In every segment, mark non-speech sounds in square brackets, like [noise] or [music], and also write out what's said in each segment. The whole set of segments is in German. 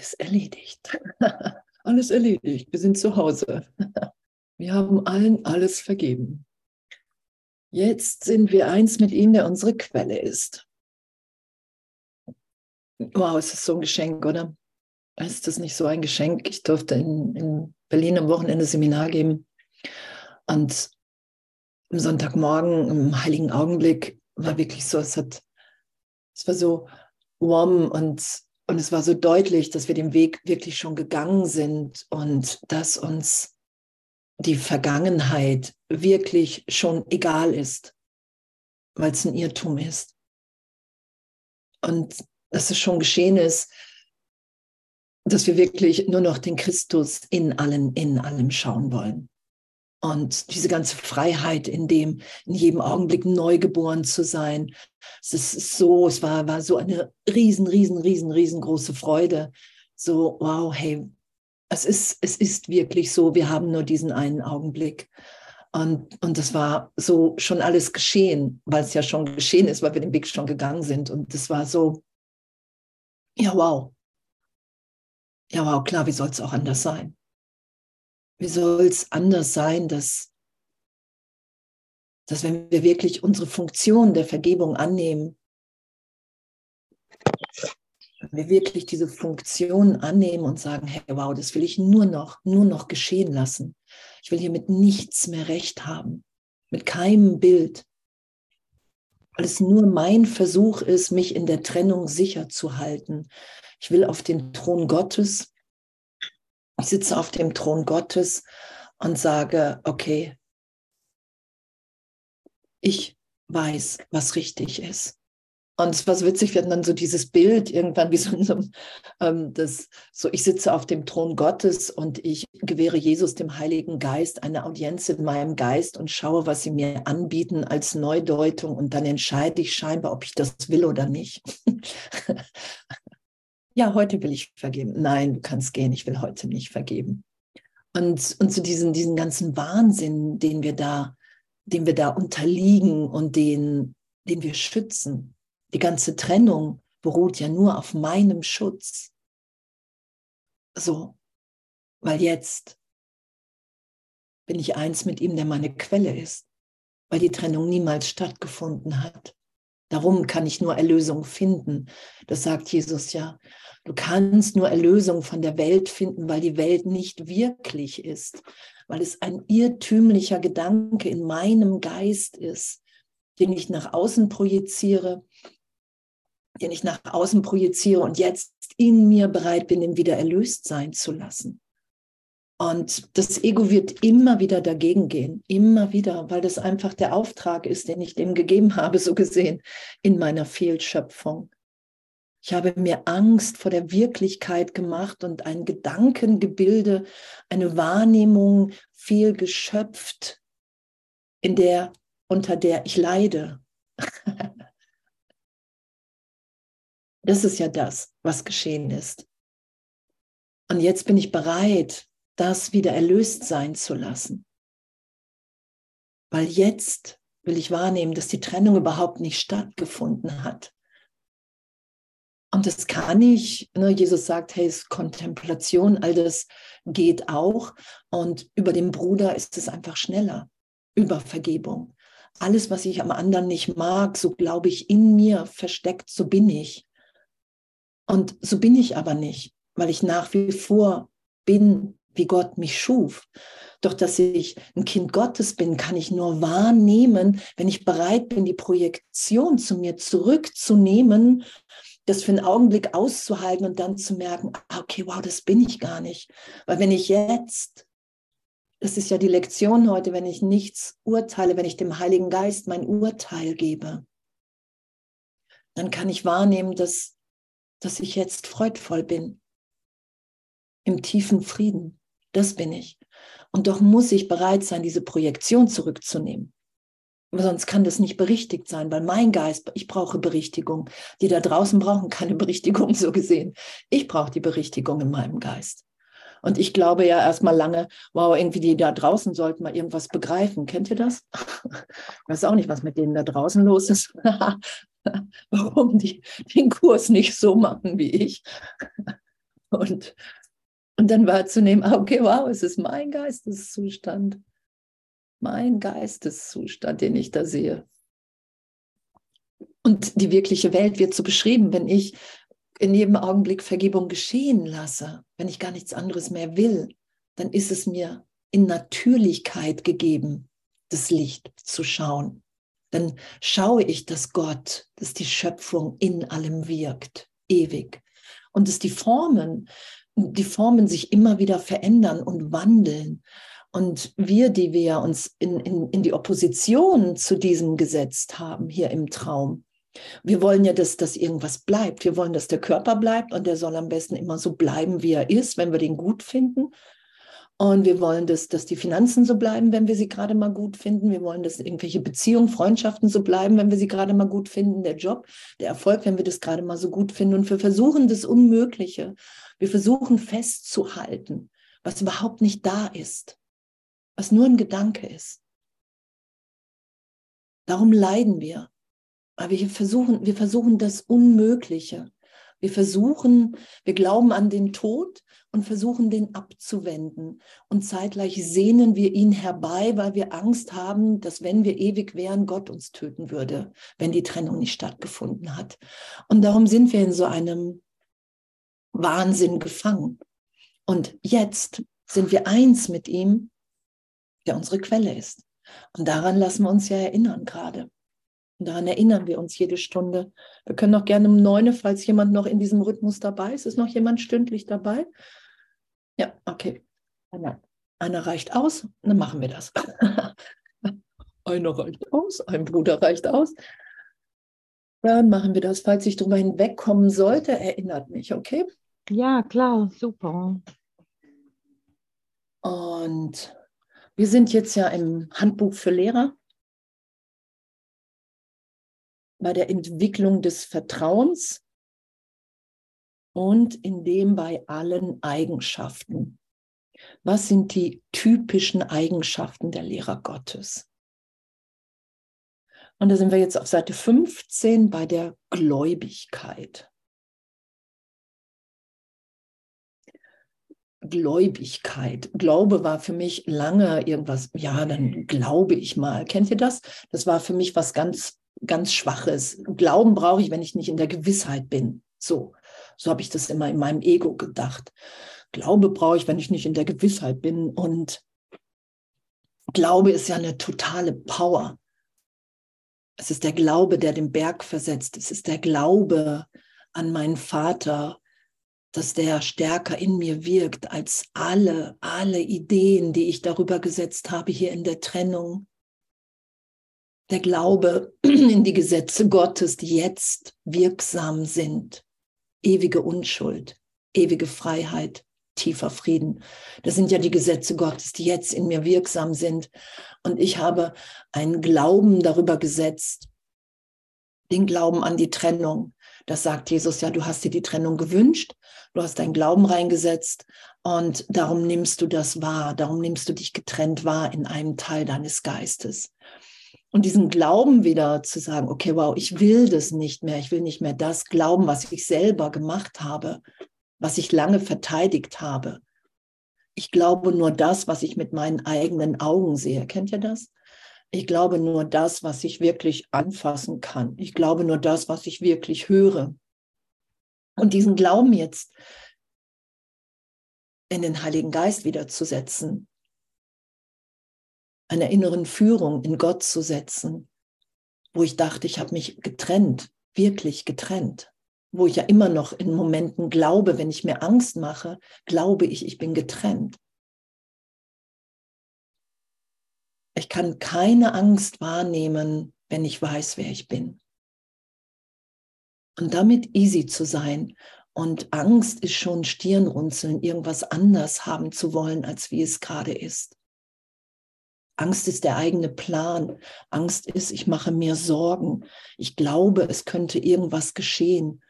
alles erledigt. [laughs] alles erledigt. Wir sind zu Hause. [laughs] Wir haben allen alles vergeben. Jetzt sind wir eins mit ihm, der unsere Quelle ist. Wow, ist so ein Geschenk, oder? Ist das nicht so ein Geschenk? Ich durfte in, in Berlin am Wochenende Seminar geben und am Sonntagmorgen im heiligen Augenblick war wirklich so, es hat, es war so warm und, und es war so deutlich, dass wir den Weg wirklich schon gegangen sind und dass uns die Vergangenheit wirklich schon egal ist, weil es ein Irrtum ist. Und dass es schon geschehen ist, dass wir wirklich nur noch den Christus in allen, in allem schauen wollen. Und diese ganze Freiheit, in dem, in jedem Augenblick neu geboren zu sein, es ist so, es war, war so eine riesen, riesen, riesen, riesengroße Freude. So, wow, hey, es ist, es ist wirklich so, wir haben nur diesen einen Augenblick. Und, und das war so schon alles geschehen, weil es ja schon geschehen ist, weil wir den Weg schon gegangen sind. Und das war so, ja, wow. Ja, wow, klar, wie soll es auch anders sein? Wie soll es anders sein, dass, dass wenn wir wirklich unsere Funktion der Vergebung annehmen, wenn wir wirklich diese Funktion annehmen und sagen, hey, wow, das will ich nur noch, nur noch geschehen lassen. Ich will hier mit nichts mehr recht haben, mit keinem Bild, weil es nur mein Versuch ist, mich in der Trennung sicher zu halten. Ich will auf den Thron Gottes sitze auf dem Thron Gottes und sage, okay, ich weiß, was richtig ist. Und es war so witzig, wir hatten dann so dieses Bild irgendwann wie so, ähm, das, so ich sitze auf dem Thron Gottes und ich gewähre Jesus, dem Heiligen Geist, eine Audienz in meinem Geist und schaue, was sie mir anbieten als Neudeutung und dann entscheide ich scheinbar, ob ich das will oder nicht. [laughs] ja, heute will ich vergeben. Nein, du kannst gehen, ich will heute nicht vergeben. Und, und zu diesen, diesen ganzen Wahnsinn, den wir da, den wir da unterliegen und den, den wir schützen. Die ganze Trennung beruht ja nur auf meinem Schutz. So, weil jetzt bin ich eins mit ihm, der meine Quelle ist, weil die Trennung niemals stattgefunden hat. Darum kann ich nur Erlösung finden. Das sagt Jesus ja. Du kannst nur Erlösung von der Welt finden, weil die Welt nicht wirklich ist, weil es ein irrtümlicher Gedanke in meinem Geist ist, den ich nach außen projiziere, den ich nach außen projiziere und jetzt in mir bereit bin, ihn wieder erlöst sein zu lassen. Und das Ego wird immer wieder dagegen gehen, immer wieder, weil das einfach der Auftrag ist, den ich dem gegeben [laughs] habe, so gesehen, in meiner Fehlschöpfung. Ich habe mir Angst vor der Wirklichkeit gemacht und ein Gedankengebilde, eine Wahrnehmung fehlgeschöpft, in der, unter der ich leide. [laughs] Das ist ja das, was geschehen ist. Und jetzt bin ich bereit, das wieder erlöst sein zu lassen. Weil jetzt will ich wahrnehmen, dass die Trennung überhaupt nicht stattgefunden hat. Und das kann ich. Ne? Jesus sagt, hey, es ist Kontemplation, all das geht auch. Und über den Bruder ist es einfach schneller. Über Vergebung. Alles, was ich am anderen nicht mag, so glaube ich in mir versteckt, so bin ich. Und so bin ich aber nicht, weil ich nach wie vor bin, wie Gott mich schuf. Doch dass ich ein Kind Gottes bin, kann ich nur wahrnehmen, wenn ich bereit bin, die Projektion zu mir zurückzunehmen, das für einen Augenblick auszuhalten und dann zu merken, ah, okay, wow, das bin ich gar nicht. Weil wenn ich jetzt, das ist ja die Lektion heute, wenn ich nichts urteile, wenn ich dem Heiligen Geist mein Urteil gebe, dann kann ich wahrnehmen, dass, dass ich jetzt freudvoll bin, im tiefen Frieden. Das bin ich. Und doch muss ich bereit sein, diese Projektion zurückzunehmen. Sonst kann das nicht berichtigt sein, weil mein Geist, ich brauche Berichtigung. Die da draußen brauchen keine [laughs] Berichtigung, so gesehen. Ich brauche die Berichtigung in meinem Geist. Und ich glaube ja erstmal lange, wow, irgendwie die da draußen sollten mal irgendwas begreifen. Kennt ihr das? Ich [laughs] weiß auch nicht, was mit denen da draußen los ist. [laughs] Warum die den Kurs nicht so machen wie ich. Und, und dann wahrzunehmen, ah, okay, wow, es ist mein Geisteszustand. Mein Geisteszustand, den ich da sehe. Und die wirkliche Welt wird so beschrieben, wenn ich in jedem Augenblick Vergebung geschehen lasse, wenn ich gar nichts anderes mehr will, dann ist es mir in Natürlichkeit gegeben, das Licht zu schauen. Dann schaue ich, dass Gott, dass die Schöpfung in allem wirkt, ewig. Und dass die Formen, die Formen sich immer wieder verändern und wandeln. Und wir, die wir uns in, in, in die Opposition zu diesem gesetzt haben, hier im Traum, wir wollen ja, dass, dass irgendwas bleibt. Wir wollen, dass der Körper bleibt und der soll am besten immer so bleiben, wie er ist, wenn wir den gut finden. Und wir wollen, dass, dass die Finanzen so bleiben, wenn wir sie gerade mal gut finden. Wir wollen, dass irgendwelche Beziehungen, Freundschaften so bleiben, wenn wir sie gerade mal gut finden. Der Job, der Erfolg, wenn wir das gerade mal so gut finden. Und wir versuchen das Unmögliche. Wir versuchen festzuhalten, was überhaupt nicht da ist, was nur ein Gedanke ist. Darum leiden wir. Aber wir versuchen, wir versuchen das Unmögliche. Wir versuchen, wir glauben an den Tod und versuchen den abzuwenden. Und zeitgleich sehnen wir ihn herbei, weil wir Angst haben, dass wenn wir ewig wären, Gott uns töten würde, wenn die Trennung nicht stattgefunden hat. Und darum sind wir in so einem Wahnsinn gefangen. Und jetzt sind wir eins mit ihm, der unsere Quelle ist. Und daran lassen wir uns ja erinnern gerade. Und daran erinnern wir uns jede Stunde. Wir können auch gerne um neun, falls jemand noch in diesem Rhythmus dabei ist. Ist noch jemand stündlich dabei? Ja, okay. Einer, einer reicht aus, dann machen wir das. [laughs] einer reicht aus, ein Bruder reicht aus. Dann machen wir das. Falls ich darüber hinwegkommen sollte, erinnert mich, okay? Ja, klar, super. Und wir sind jetzt ja im Handbuch für Lehrer. bei der Entwicklung des Vertrauens und in dem bei allen Eigenschaften. Was sind die typischen Eigenschaften der Lehrer Gottes? Und da sind wir jetzt auf Seite 15 bei der Gläubigkeit. Gläubigkeit. Glaube war für mich lange irgendwas, ja, dann glaube ich mal. Kennt ihr das? Das war für mich was ganz ganz Schwaches. Glauben brauche ich, wenn ich nicht in der Gewissheit bin. So, so habe ich das immer in meinem Ego gedacht. Glaube brauche ich, wenn ich nicht in der Gewissheit bin. Und Glaube ist ja eine totale Power. Es ist der Glaube, der den Berg versetzt. Es ist der Glaube an meinen Vater, dass der stärker in mir wirkt als alle, alle Ideen, die ich darüber gesetzt habe hier in der Trennung der Glaube [clears throat] in die Gesetze Gottes, die jetzt wirksam sind. Ewige Unschuld, ewige Freiheit, tiefer Frieden. Das sind ja die Gesetze Gottes, die jetzt in mir wirksam sind. Und ich habe einen Glauben darüber gesetzt, den Glauben an die Trennung. Das sagt Jesus ja, du hast dir die Trennung gewünscht, du hast deinen Glauben reingesetzt und darum nimmst du das wahr, darum nimmst du dich getrennt wahr in einem Teil deines Geistes. Und diesen Glauben wieder zu sagen, okay, wow, ich will das nicht mehr, ich will nicht mehr das glauben, was ich selber gemacht habe, was ich lange verteidigt habe. Ich glaube nur das, was ich mit meinen eigenen Augen sehe. Kennt ihr das? Ich glaube nur das, was ich wirklich anfassen kann. Ich glaube nur das, was ich wirklich höre. Und diesen Glauben jetzt in den Heiligen Geist wiederzusetzen, einer inneren Führung in Gott zu setzen, wo ich dachte, ich habe mich getrennt, wirklich getrennt, wo ich ja immer noch in Momenten glaube, wenn ich mir Angst mache, glaube ich, ich bin getrennt. Ich kann keine Angst wahrnehmen, wenn ich weiß, wer ich bin. Und damit easy zu sein. Und Angst ist schon Stirnrunzeln, irgendwas anders haben zu wollen, als wie es gerade ist. Angst ist der eigene Plan. Angst ist, ich mache mir Sorgen. Ich glaube, es könnte irgendwas geschehen.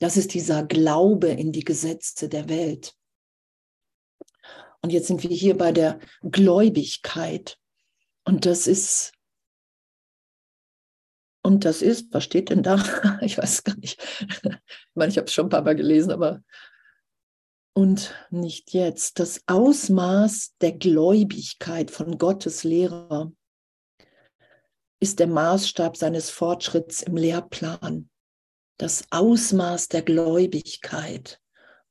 Das ist dieser Glaube in die Gesetze der Welt. Und jetzt sind wir hier bei der Gläubigkeit. Und das ist, und das ist, was steht denn da? [laughs] Ich weiß gar nicht. Ich meine, ich habe es schon ein paar Mal gelesen, aber und nicht jetzt. Das Ausmaß der Gläubigkeit von Gottes Lehrer ist der Maßstab seines Fortschritts im Lehrplan. Das Ausmaß der Gläubigkeit,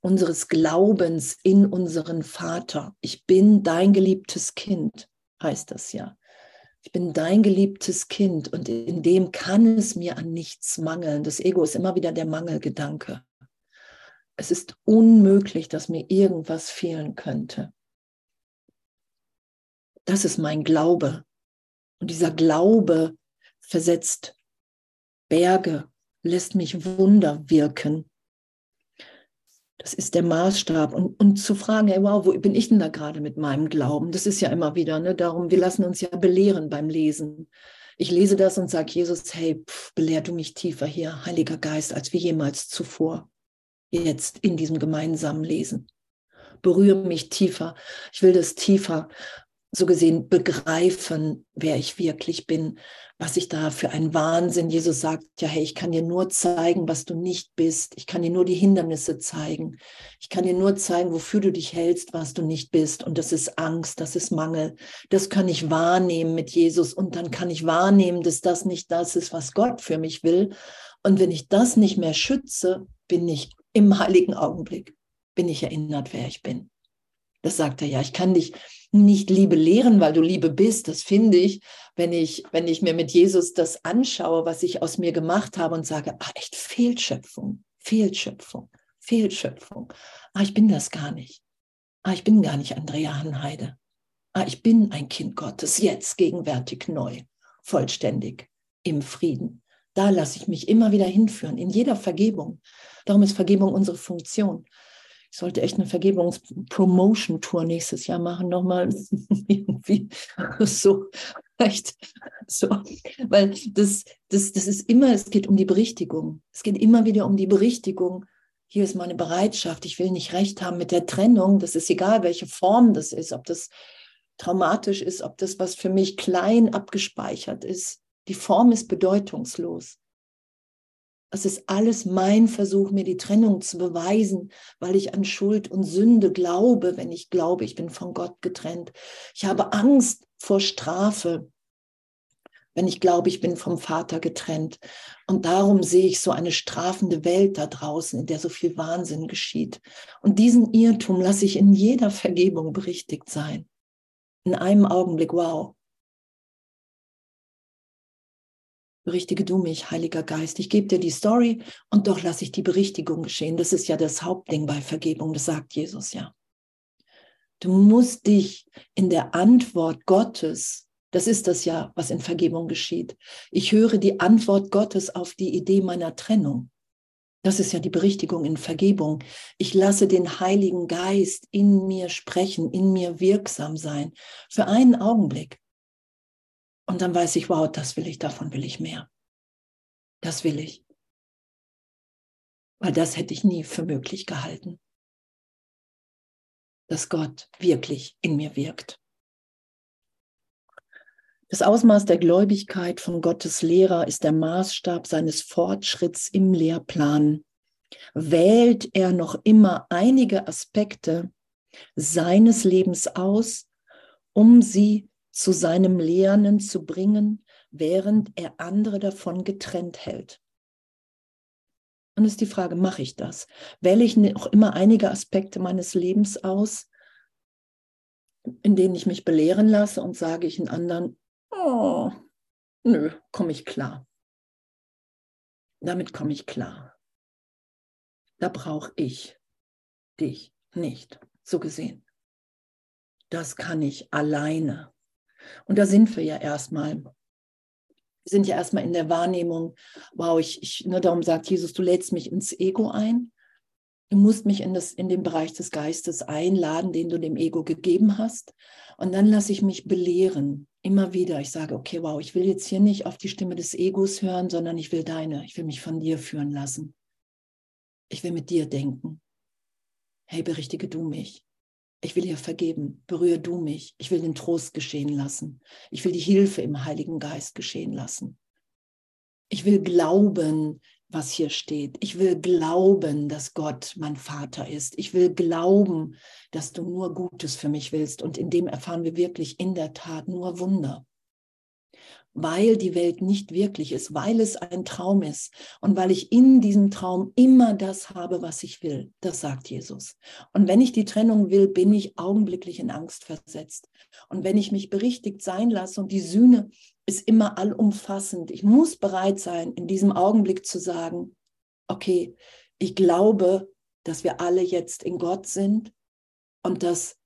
unseres Glaubens in unseren Vater. Ich bin dein geliebtes Kind, heißt das ja. Ich bin dein geliebtes Kind und in dem kann es mir an nichts mangeln. Das Ego ist immer wieder der Mangelgedanke. Es ist unmöglich, dass mir irgendwas fehlen könnte. Das ist mein Glaube. Und dieser Glaube versetzt Berge, lässt mich Wunder wirken. Das ist der Maßstab. Und, und zu fragen, hey, wow, wo bin ich denn da gerade mit meinem Glauben? Das ist ja immer wieder, ne? darum, wir lassen uns ja belehren beim Lesen. Ich lese das und sage, Jesus, hey, pff, belehr du mich tiefer hier, Heiliger Geist, als wir jemals zuvor jetzt in diesem gemeinsamen Lesen. Berühre mich tiefer. Ich will das tiefer so gesehen begreifen, wer ich wirklich bin, was ich da für ein Wahnsinn. Jesus sagt ja, hey, ich kann dir nur zeigen, was du nicht bist. Ich kann dir nur die Hindernisse zeigen. Ich kann dir nur zeigen, wofür du dich hältst, was du nicht bist. Und das ist Angst, das ist Mangel. Das kann ich wahrnehmen mit Jesus. Und dann kann ich wahrnehmen, dass das nicht das ist, was Gott für mich will. Und wenn ich das nicht mehr schütze, bin ich im heiligen Augenblick, bin ich erinnert, wer ich bin. Das sagt er ja. Ich kann dich nicht Liebe lehren, weil du Liebe bist. Das finde ich, wenn ich, wenn ich mir mit Jesus das anschaue, was ich aus mir gemacht habe und sage, ach, echt Fehlschöpfung, Fehlschöpfung, Fehlschöpfung. Ah, ich bin das gar nicht. Ah, ich bin gar nicht Andrea Hanheide. Ah, ich bin ein Kind Gottes, jetzt gegenwärtig neu, vollständig im Frieden. Da lasse ich mich immer wieder hinführen, in jeder Vergebung. Darum ist Vergebung unsere Funktion. Ich sollte echt eine Vergebungs-Promotion-Tour nächstes Jahr machen, nochmal [laughs] irgendwie so, echt so, weil das, das, das ist immer, es geht um die Berichtigung. Es geht immer wieder um die Berichtigung. Hier ist meine Bereitschaft. Ich will nicht recht haben mit der Trennung. Das ist egal, welche Form das ist, ob das traumatisch ist, ob das was für mich klein abgespeichert ist. Die Form ist bedeutungslos. Es ist alles mein Versuch, mir die Trennung zu beweisen, weil ich an Schuld und Sünde glaube, wenn ich glaube, ich bin von Gott getrennt. Ich habe Angst vor Strafe, wenn ich glaube, ich bin vom Vater getrennt. Und darum sehe ich so eine strafende Welt da draußen, in der so viel Wahnsinn geschieht. Und diesen Irrtum lasse ich in jeder Vergebung berichtigt sein. In einem Augenblick, wow, Berichtige du mich, Heiliger Geist. Ich gebe dir die Story und doch lasse ich die Berichtigung geschehen. Das ist ja das Hauptding bei Vergebung, das sagt Jesus ja. Du musst dich in der Antwort Gottes, das ist das ja, was in Vergebung geschieht. Ich höre die Antwort Gottes auf die Idee meiner Trennung. Das ist ja die Berichtigung in Vergebung. Ich lasse den Heiligen Geist in mir sprechen, in mir wirksam sein. Für einen Augenblick. Und dann weiß ich, wow, das will ich, davon will ich mehr. Das will ich. Weil das hätte ich nie für möglich gehalten. Dass Gott wirklich in mir wirkt. Das Ausmaß der Gläubigkeit von Gottes Lehrer ist der Maßstab seines Fortschritts im Lehrplan. Wählt er noch immer einige Aspekte seines Lebens aus, um sie zu seinem Lernen zu bringen, während er andere davon getrennt hält. Und ist die Frage, mache ich das? Wähle ich auch immer einige Aspekte meines Lebens aus, in denen ich mich belehren lasse und sage ich in anderen, oh, nö, komme ich klar. Damit komme ich klar. Da brauche ich dich nicht, so gesehen. Das kann ich alleine. Und da sind wir ja erstmal. Wir sind ja erstmal in der Wahrnehmung, wow, ich, ich ne, darum sagt Jesus, du lädst mich ins Ego ein. Du musst mich in, das, in den Bereich des Geistes einladen, den du dem Ego gegeben hast. Und dann lasse ich mich belehren, immer wieder. Ich sage, okay, wow, ich will jetzt hier nicht auf die Stimme des Egos hören, sondern ich will deine. Ich will mich von dir führen lassen. Ich will mit dir denken. Hey, berichtige du mich. Ich will ihr vergeben. Berühre du mich. Ich will den Trost geschehen lassen. Ich will die Hilfe im Heiligen Geist geschehen lassen. Ich will glauben, was hier steht. Ich will glauben, dass Gott mein Vater ist. Ich will glauben, dass du nur Gutes für mich willst. Und in dem erfahren wir wirklich in der Tat nur Wunder weil die Welt nicht wirklich ist, weil es ein Traum ist und weil ich in diesem Traum immer das habe, was ich will. Das sagt Jesus. Und wenn ich die Trennung will, bin ich augenblicklich in Angst versetzt. Und wenn ich mich berichtigt sein lasse und die Sühne ist immer allumfassend, ich muss bereit sein, in diesem Augenblick zu sagen, okay, ich glaube, dass wir alle jetzt in Gott sind und dass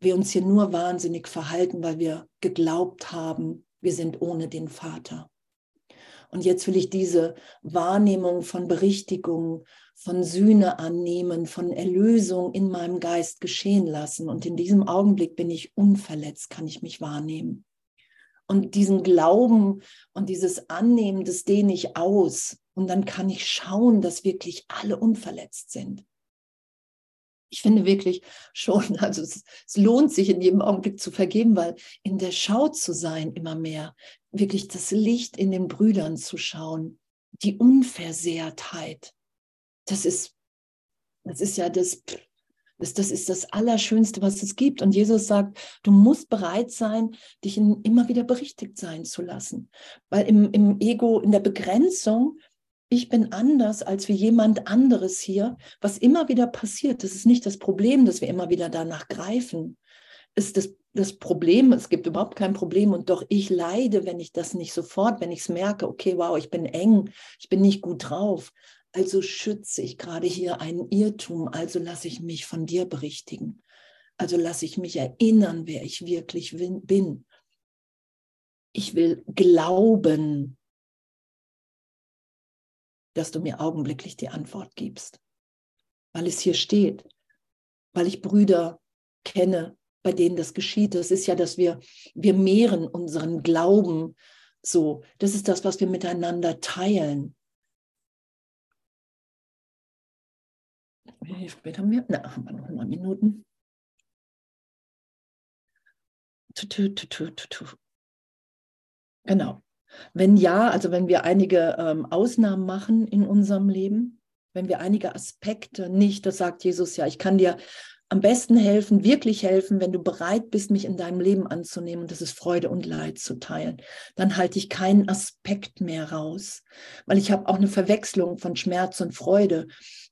wir uns hier nur wahnsinnig verhalten, weil wir geglaubt haben, wir sind ohne den Vater. Und jetzt will ich diese Wahrnehmung von Berichtigung, von Sühne annehmen, von Erlösung in meinem Geist geschehen lassen. Und in diesem Augenblick bin ich unverletzt, kann ich mich wahrnehmen. Und diesen Glauben und dieses Annehmen, das dehne ich aus. Und dann kann ich schauen, dass wirklich alle unverletzt sind ich finde wirklich schon, [laughs] also es, es, lohnt sich in jedem Augenblick zu vergeben, weil in der Schau zu sein immer mehr, wirklich das Licht in den Brüdern zu schauen, die Unversehrtheit, das ist, das ist ja das, das, das ist das Allerschönste, was es gibt. Und Jesus sagt, du musst bereit sein, dich in, immer wieder berichtigt sein zu lassen. Weil im, im Ego, in der Begrenzung, ich bin anders als wie jemand anderes hier, was immer wieder passiert. Das ist nicht das Problem, dass wir immer wieder danach greifen. Ist das, das Problem, es gibt überhaupt kein Problem und doch ich leide, wenn ich das nicht sofort, wenn ich es merke, okay, wow, ich bin eng, ich bin nicht gut drauf. Also schütze ich gerade hier einen Irrtum, also lasse ich mich von dir berichtigen. Also lasse ich mich erinnern, wer ich wirklich bin. Ich will glauben, dass du mir augenblicklich die Antwort gibst. Weil es hier steht, weil ich Brüder kenne, bei denen das geschieht. Das ist ja, dass wir, wir mehren unseren Glauben so. Das ist das, was wir miteinander teilen. Wie spät haben wir? Na, haben wir noch mal Minuten. Genau. Wenn ja, also wenn wir einige ähm, Ausnahmen machen in unserem Leben, wenn wir einige Aspekte nicht, das sagt Jesus ja, ich kann dir am besten helfen, wirklich helfen, wenn du bereit bist, mich in deinem Leben anzunehmen und das ist Freude und Leid zu teilen. Dann halte ich keinen Aspekt mehr raus, weil ich habe auch eine Verwechslung von Schmerz und Freude.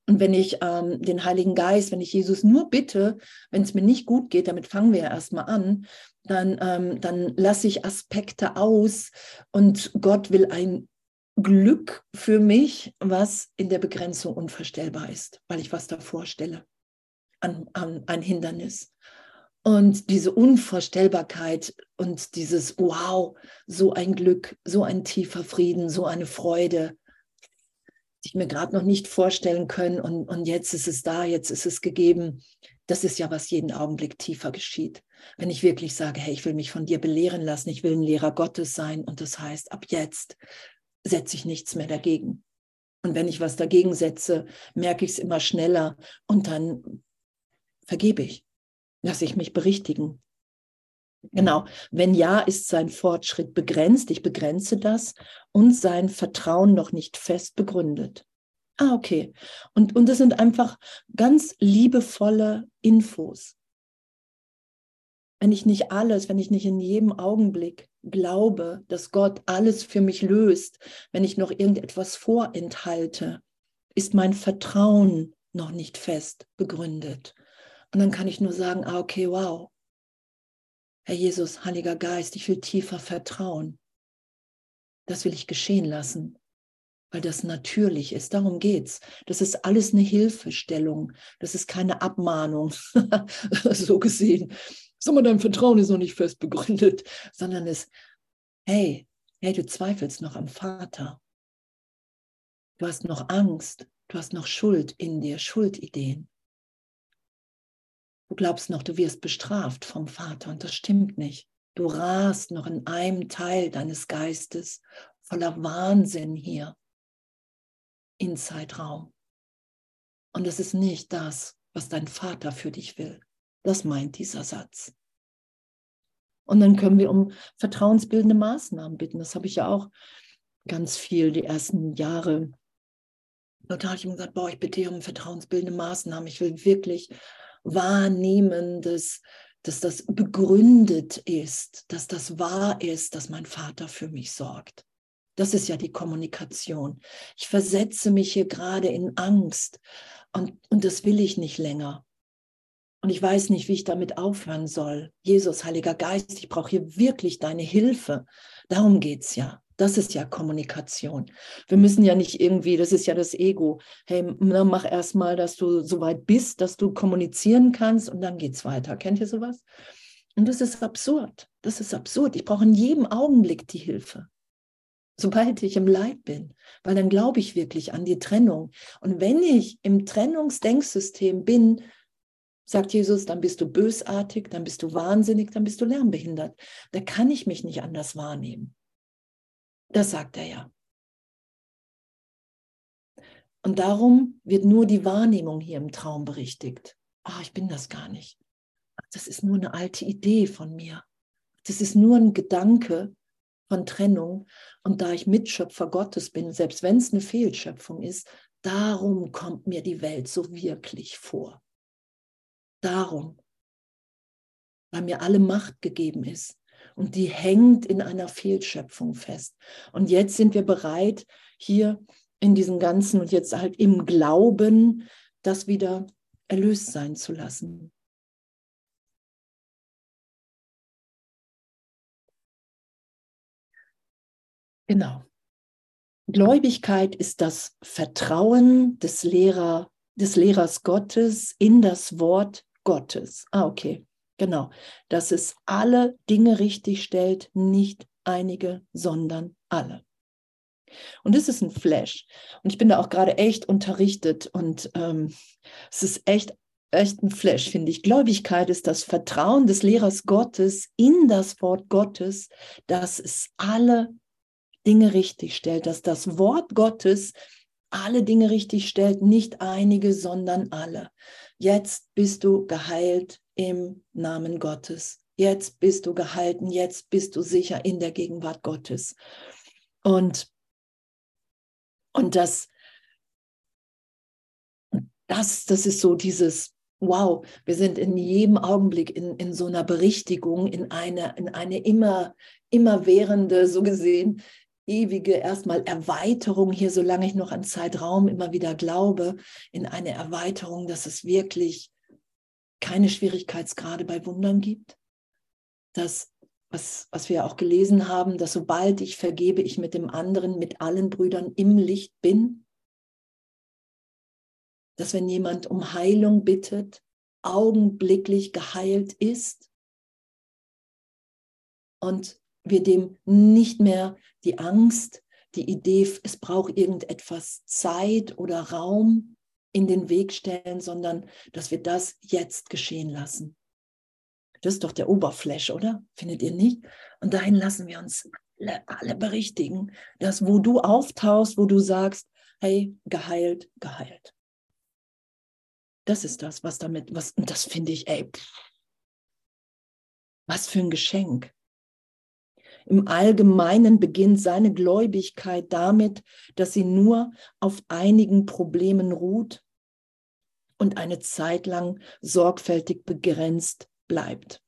Und wenn ich ähm, den Heiligen Geist, wenn ich Jesus nur bitte, wenn es mir nicht gut geht, damit fangen wir ja erstmal an, dann, ähm, dann lasse ich Aspekte aus und Gott will ein Glück für mich, was in der Begrenzung unvorstellbar ist, weil ich was davor stelle, an, an ein Hindernis. Und diese Unvorstellbarkeit und dieses Wow, so ein Glück, so ein tiefer Frieden, so eine Freude, die ich mir gerade noch nicht vorstellen können. Und, und jetzt ist es da, jetzt ist es gegeben. Das ist ja, was jeden Augenblick tiefer geschieht. Wenn ich wirklich sage, hey, ich will mich von dir belehren lassen, ich will ein Lehrer Gottes sein und das heißt, ab jetzt setze ich nichts mehr dagegen. Und wenn ich was dagegen setze, merke ich es immer schneller und dann vergebe ich, lasse ich mich berichtigen. Genau, wenn ja, ist sein Fortschritt begrenzt, ich begrenze das und sein Vertrauen noch nicht fest begründet. Ah, okay. Und, und das sind einfach ganz liebevolle Infos. Wenn ich nicht alles, wenn ich nicht in jedem Augenblick glaube, dass Gott alles für mich löst, wenn ich noch irgendetwas vorenthalte, ist mein Vertrauen noch nicht fest begründet. Und dann kann ich nur sagen, ah, okay, wow. Herr Jesus, Heiliger Geist, ich will tiefer vertrauen. Das will ich geschehen lassen weil das natürlich ist. Darum geht's. Das ist alles eine Hilfestellung. Das ist keine Abmahnung, [laughs] so gesehen. Sag mal, dein Vertrauen ist noch nicht fest begründet, sondern es, hey, hey, du zweifelst noch am Vater. Du hast noch Angst. Du hast noch Schuld in dir, Schuldideen. Du glaubst noch, du wirst bestraft vom Vater und das stimmt nicht. Du rast noch in einem Teil deines Geistes voller Wahnsinn hier in Zeitraum. Und es ist nicht das, was dein Vater für dich will. Das meint dieser Satz. Und dann können wir um vertrauensbildende Maßnahmen bitten. Das habe ich ja auch ganz viel die ersten Jahre Dort habe ich ihm gesagt, boah, ich bitte um vertrauensbildende Maßnahmen. Ich will wirklich wahrnehmen, dass, dass das begründet ist, dass das wahr ist, dass mein Vater für mich sorgt. Das ist ja die Kommunikation. Ich versetze mich hier gerade in Angst und, und das will ich nicht länger. Und ich weiß nicht, wie ich damit aufhören soll. Jesus, Heiliger Geist, ich brauche hier wirklich deine Hilfe. Darum geht es ja. Das ist ja Kommunikation. Wir müssen ja nicht irgendwie, das ist ja das Ego. Hey, mach erst mal, dass du so weit bist, dass du kommunizieren kannst und dann geht es weiter. Kennt ihr sowas? Und das ist absurd. Das ist absurd. Ich brauche in jedem Augenblick die Hilfe. Sobald ich im Leid bin, weil dann glaube ich wirklich an die Trennung. Und wenn ich im Trennungsdenksystem bin, sagt Jesus, dann bist du bösartig, dann bist du wahnsinnig, dann bist du lernbehindert. Da kann ich mich nicht anders wahrnehmen. Das sagt er ja. Und darum wird nur die Wahrnehmung hier im Traum berichtigt. Ah, ich bin das gar nicht. Das ist nur eine alte Idee von mir. Das ist nur ein Gedanke von Trennung. Und da ich Mitschöpfer Gottes bin, selbst wenn es eine Fehlschöpfung ist, darum kommt mir die Welt so wirklich vor. Darum, weil mir alle Macht gegeben ist und die hängt in einer Fehlschöpfung fest. Und jetzt sind wir bereit, hier in diesem Ganzen und jetzt halt im Glauben, das wieder erlöst sein zu lassen. Genau. Gläubigkeit ist das Vertrauen des, Lehrer, des Lehrers Gottes in das Wort Gottes. Ah, okay. Genau, dass es alle Dinge richtig stellt, nicht einige, sondern alle. Und das ist ein Flash. Und ich bin da auch gerade echt unterrichtet und ähm, es ist echt, echt ein Flash, finde ich. Gläubigkeit ist das Vertrauen des Lehrers Gottes in das Wort Gottes, dass es alle Dinge richtig stellt, dass das Wort Gottes alle Dinge richtig stellt, nicht einige, sondern alle. Jetzt bist du geheilt, im Namen Gottes. Jetzt bist du gehalten, jetzt bist du sicher in der Gegenwart Gottes. Und, und das, das, das ist so dieses, wow, wir sind in jedem Augenblick in, in so einer Berichtigung, in eine, in eine immer, immerwährende, so gesehen, ewige erstmal Erweiterung hier, solange ich noch an Zeitraum immer wieder glaube, in eine Erweiterung, dass es wirklich keine Schwierigkeitsgrade bei Wundern gibt, dass, was, was wir auch gelesen haben, dass sobald ich vergebe, ich mit dem anderen, mit allen Brüdern im Licht bin, dass wenn jemand um Heilung bittet, augenblicklich geheilt ist und wir dem nicht mehr die Angst, die Idee, es braucht irgendetwas Zeit oder Raum in den Weg stellen, sondern dass wir das jetzt geschehen lassen. Das ist doch der Oberflash, oder? Findet ihr nicht? Und dahin lassen wir uns alle, alle berichtigen, dass wo du auftauchst, wo du sagst, hey, geheilt, geheilt. Das ist das, was damit, was, und das finde ich, ey, pff, was für ein Geschenk. Im Allgemeinen beginnt seine Gläubigkeit damit, dass sie nur auf einigen Problemen ruht und eine Zeit lang sorgfältig begrenzt bleibt.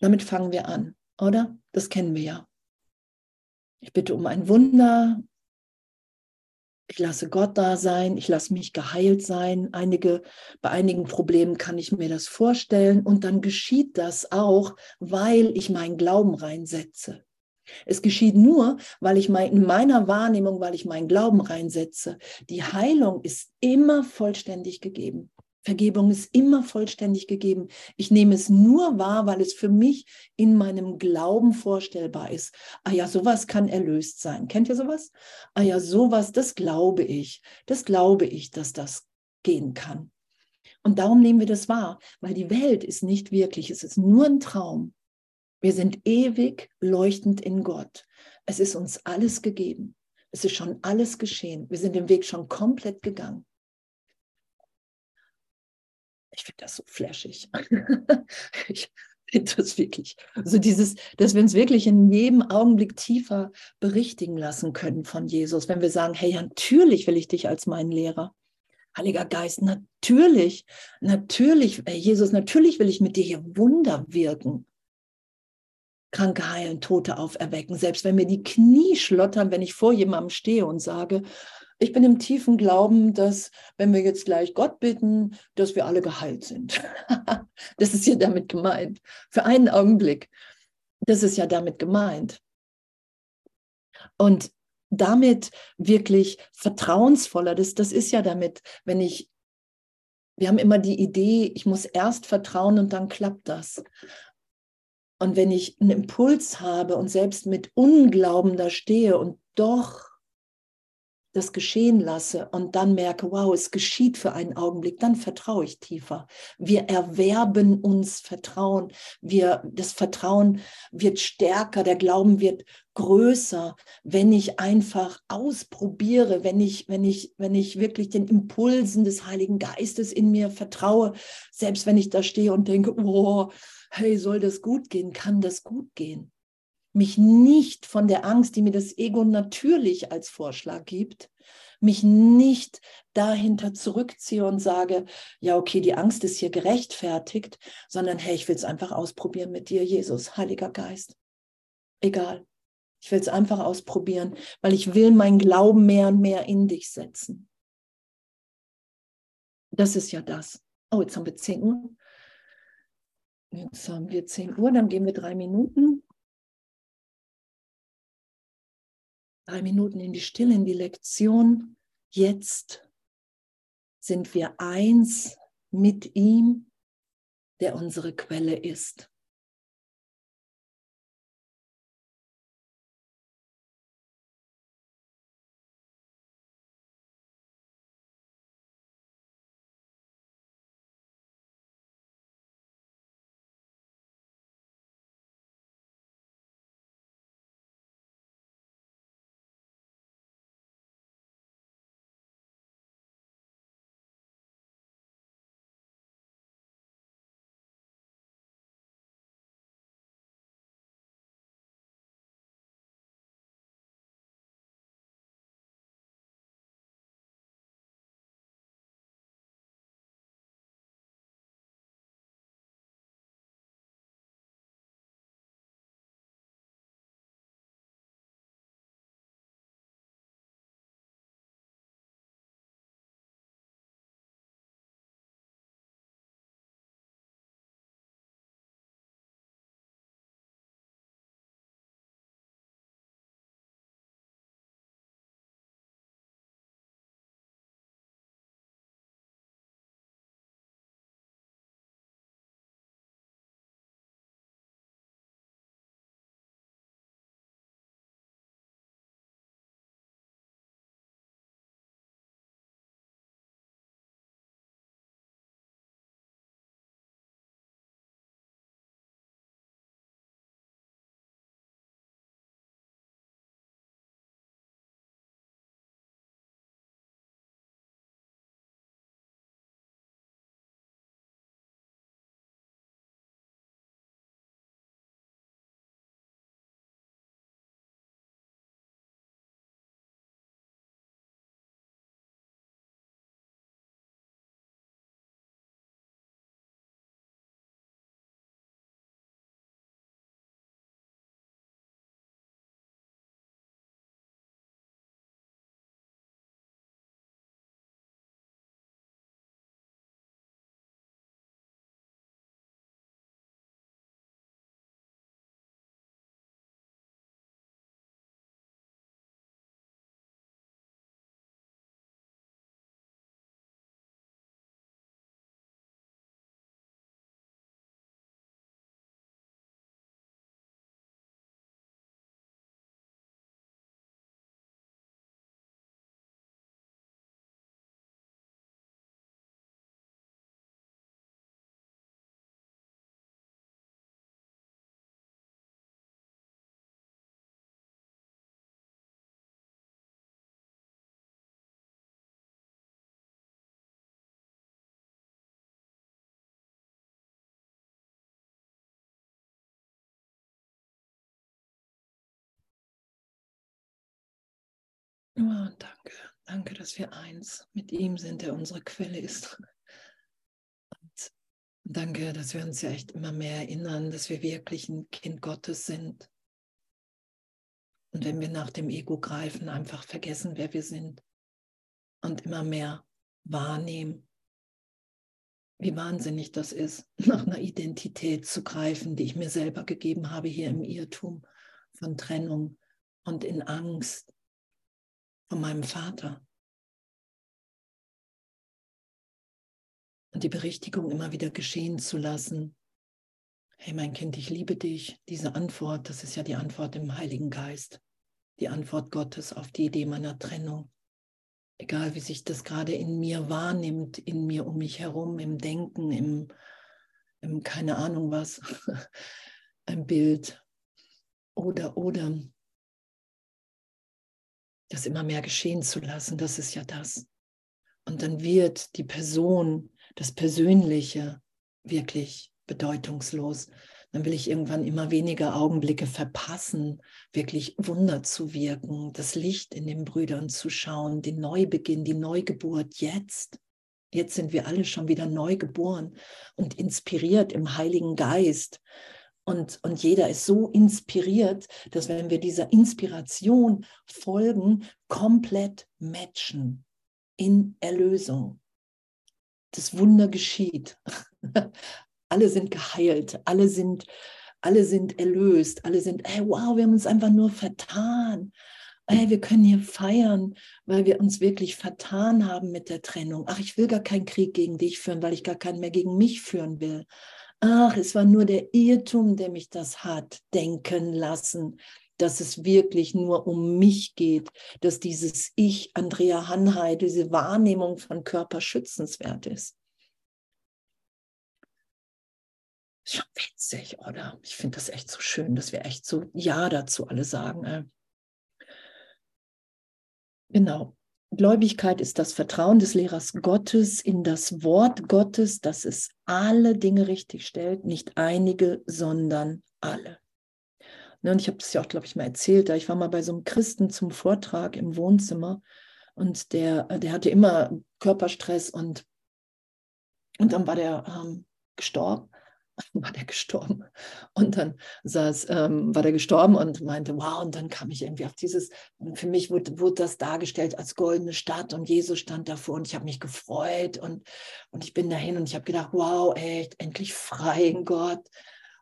Damit fangen wir an, oder? Das kennen wir ja. Ich bitte um ein Wunder, ich lasse Gott da sein, ich lasse mich geheilt sein. Einige, bei einigen Problemen kann ich mir das vorstellen und dann geschieht das auch, weil ich meinen Glauben reinsetze. Es geschieht nur, weil ich mein, in meiner Wahrnehmung, weil ich meinen Glauben reinsetze. Die Heilung ist immer vollständig gegeben. Vergebung ist immer vollständig gegeben. Ich nehme es nur wahr, weil es für mich in meinem Glauben vorstellbar ist. Ah ja, sowas kann erlöst sein. Kennt ihr sowas? Ah ja, sowas, das glaube ich. Das glaube ich, dass das gehen kann. Und darum nehmen wir das wahr, weil die Welt ist nicht wirklich, es ist nur ein Traum. Wir sind ewig leuchtend in Gott. Es ist uns alles gegeben. Es ist schon alles geschehen. Wir sind den Weg schon komplett gegangen. Ich finde das so flashig. [laughs] ich, Das wirklich. Also dieses, dass wir uns wirklich in jedem Augenblick tiefer berichtigen lassen können von Jesus, wenn wir sagen, hey, natürlich will ich dich als meinen Lehrer. Heiliger Geist, natürlich, natürlich, Jesus, natürlich will ich mit dir hier Wunder wirken. Kranke heilen, Tote auferwecken, selbst wenn mir die Knie schlottern, wenn ich vor jemandem stehe und sage, ich bin im tiefen Glauben, dass wenn wir jetzt gleich Gott bitten, dass wir alle geheilt sind. [laughs] das ist ja damit gemeint. Für einen Augenblick. Das ist ja damit gemeint. Und damit wirklich vertrauensvoller, das, das ist ja damit, wenn ich, wir haben immer die Idee, ich muss erst vertrauen und dann klappt das. Und wenn ich einen Impuls habe und selbst mit Unglauben da stehe und doch das geschehen lasse und dann merke, wow, es geschieht für einen Augenblick, dann vertraue ich tiefer. Wir erwerben uns Vertrauen. Wir, das Vertrauen wird stärker, der Glauben wird größer, wenn ich einfach ausprobiere, wenn ich, wenn ich, wenn ich wirklich den Impulsen des Heiligen Geistes in mir vertraue, selbst wenn ich da stehe und denke, oh, hey, soll das gut gehen? Kann das gut gehen? Mich nicht von der Angst, die mir das Ego natürlich als Vorschlag gibt, mich nicht dahinter zurückziehe und sage, ja, okay, die Angst ist hier gerechtfertigt, sondern hey, ich will es einfach ausprobieren mit dir, Jesus, Heiliger Geist. Egal. Ich will es einfach ausprobieren, weil ich will meinen Glauben mehr und mehr in dich setzen. Das ist ja das. Oh, jetzt haben wir 10 Uhr. Jetzt haben wir 10 Uhr, dann gehen wir drei Minuten. Drei Minuten in die Stille, in die Lektion. Jetzt sind wir eins mit ihm, der unsere Quelle ist. Oh, danke, danke, dass wir eins mit ihm sind, der unsere Quelle ist. Und danke, dass wir uns ja echt immer mehr erinnern, dass wir wirklich ein Kind Gottes sind. Und wenn wir nach dem Ego greifen, einfach vergessen, wer wir sind und immer mehr wahrnehmen, wie wahnsinnig das ist, nach einer Identität zu greifen, die ich mir selber gegeben habe hier im Irrtum von Trennung und in Angst von meinem Vater. Und die Berichtigung immer wieder geschehen zu lassen. Hey mein Kind, ich liebe dich. Diese Antwort, das ist ja die Antwort im Heiligen Geist, die Antwort Gottes auf die Idee meiner Trennung. Egal wie sich das gerade in mir wahrnimmt, in mir um mich herum, im Denken, im, im keine Ahnung was, [laughs] ein Bild oder, oder das immer mehr geschehen zu lassen, das ist ja das. Und dann wird die Person, das Persönliche wirklich bedeutungslos. Dann will ich irgendwann immer weniger Augenblicke verpassen, wirklich Wunder zu wirken, das Licht in den Brüdern zu schauen, den Neubeginn, die Neugeburt jetzt. Jetzt sind wir alle schon wieder neu geboren und inspiriert im Heiligen Geist. Und, und jeder ist so inspiriert, dass wenn wir dieser Inspiration folgen, komplett matchen in Erlösung. Das Wunder geschieht. [laughs] alle sind geheilt, alle sind, alle sind erlöst, alle sind, hey, wow, wir haben uns einfach nur vertan. Hey, wir können hier feiern, weil wir uns wirklich vertan haben mit der Trennung. Ach, ich will gar keinen Krieg gegen dich führen, weil ich gar keinen mehr gegen mich führen will. Ach, es war nur der Irrtum, der mich das hat denken lassen, dass es wirklich nur um mich geht, dass dieses Ich, Andrea Hanhei, diese Wahrnehmung von Körper schützenswert ist. Ist schon witzig, oder? Ich finde das echt so schön, dass wir echt so Ja dazu alle sagen. Äh. Genau. Gläubigkeit ist das Vertrauen des Lehrers Gottes in das Wort Gottes, dass es alle Dinge richtig stellt, nicht einige, sondern alle. Ne, und ich habe das ja auch, glaube ich, mal erzählt, ich war mal bei so einem Christen zum Vortrag im Wohnzimmer und der, der hatte immer Körperstress und, und dann war der ähm, gestorben [laughs] war der gestorben. Und dann saß, ähm, war der gestorben und meinte, wow, und dann kam ich irgendwie auf dieses, für mich wurde, wurde das dargestellt als goldene Stadt und Jesus stand davor und ich habe mich gefreut und, und ich bin dahin und ich habe gedacht, wow, echt, endlich frei in Gott.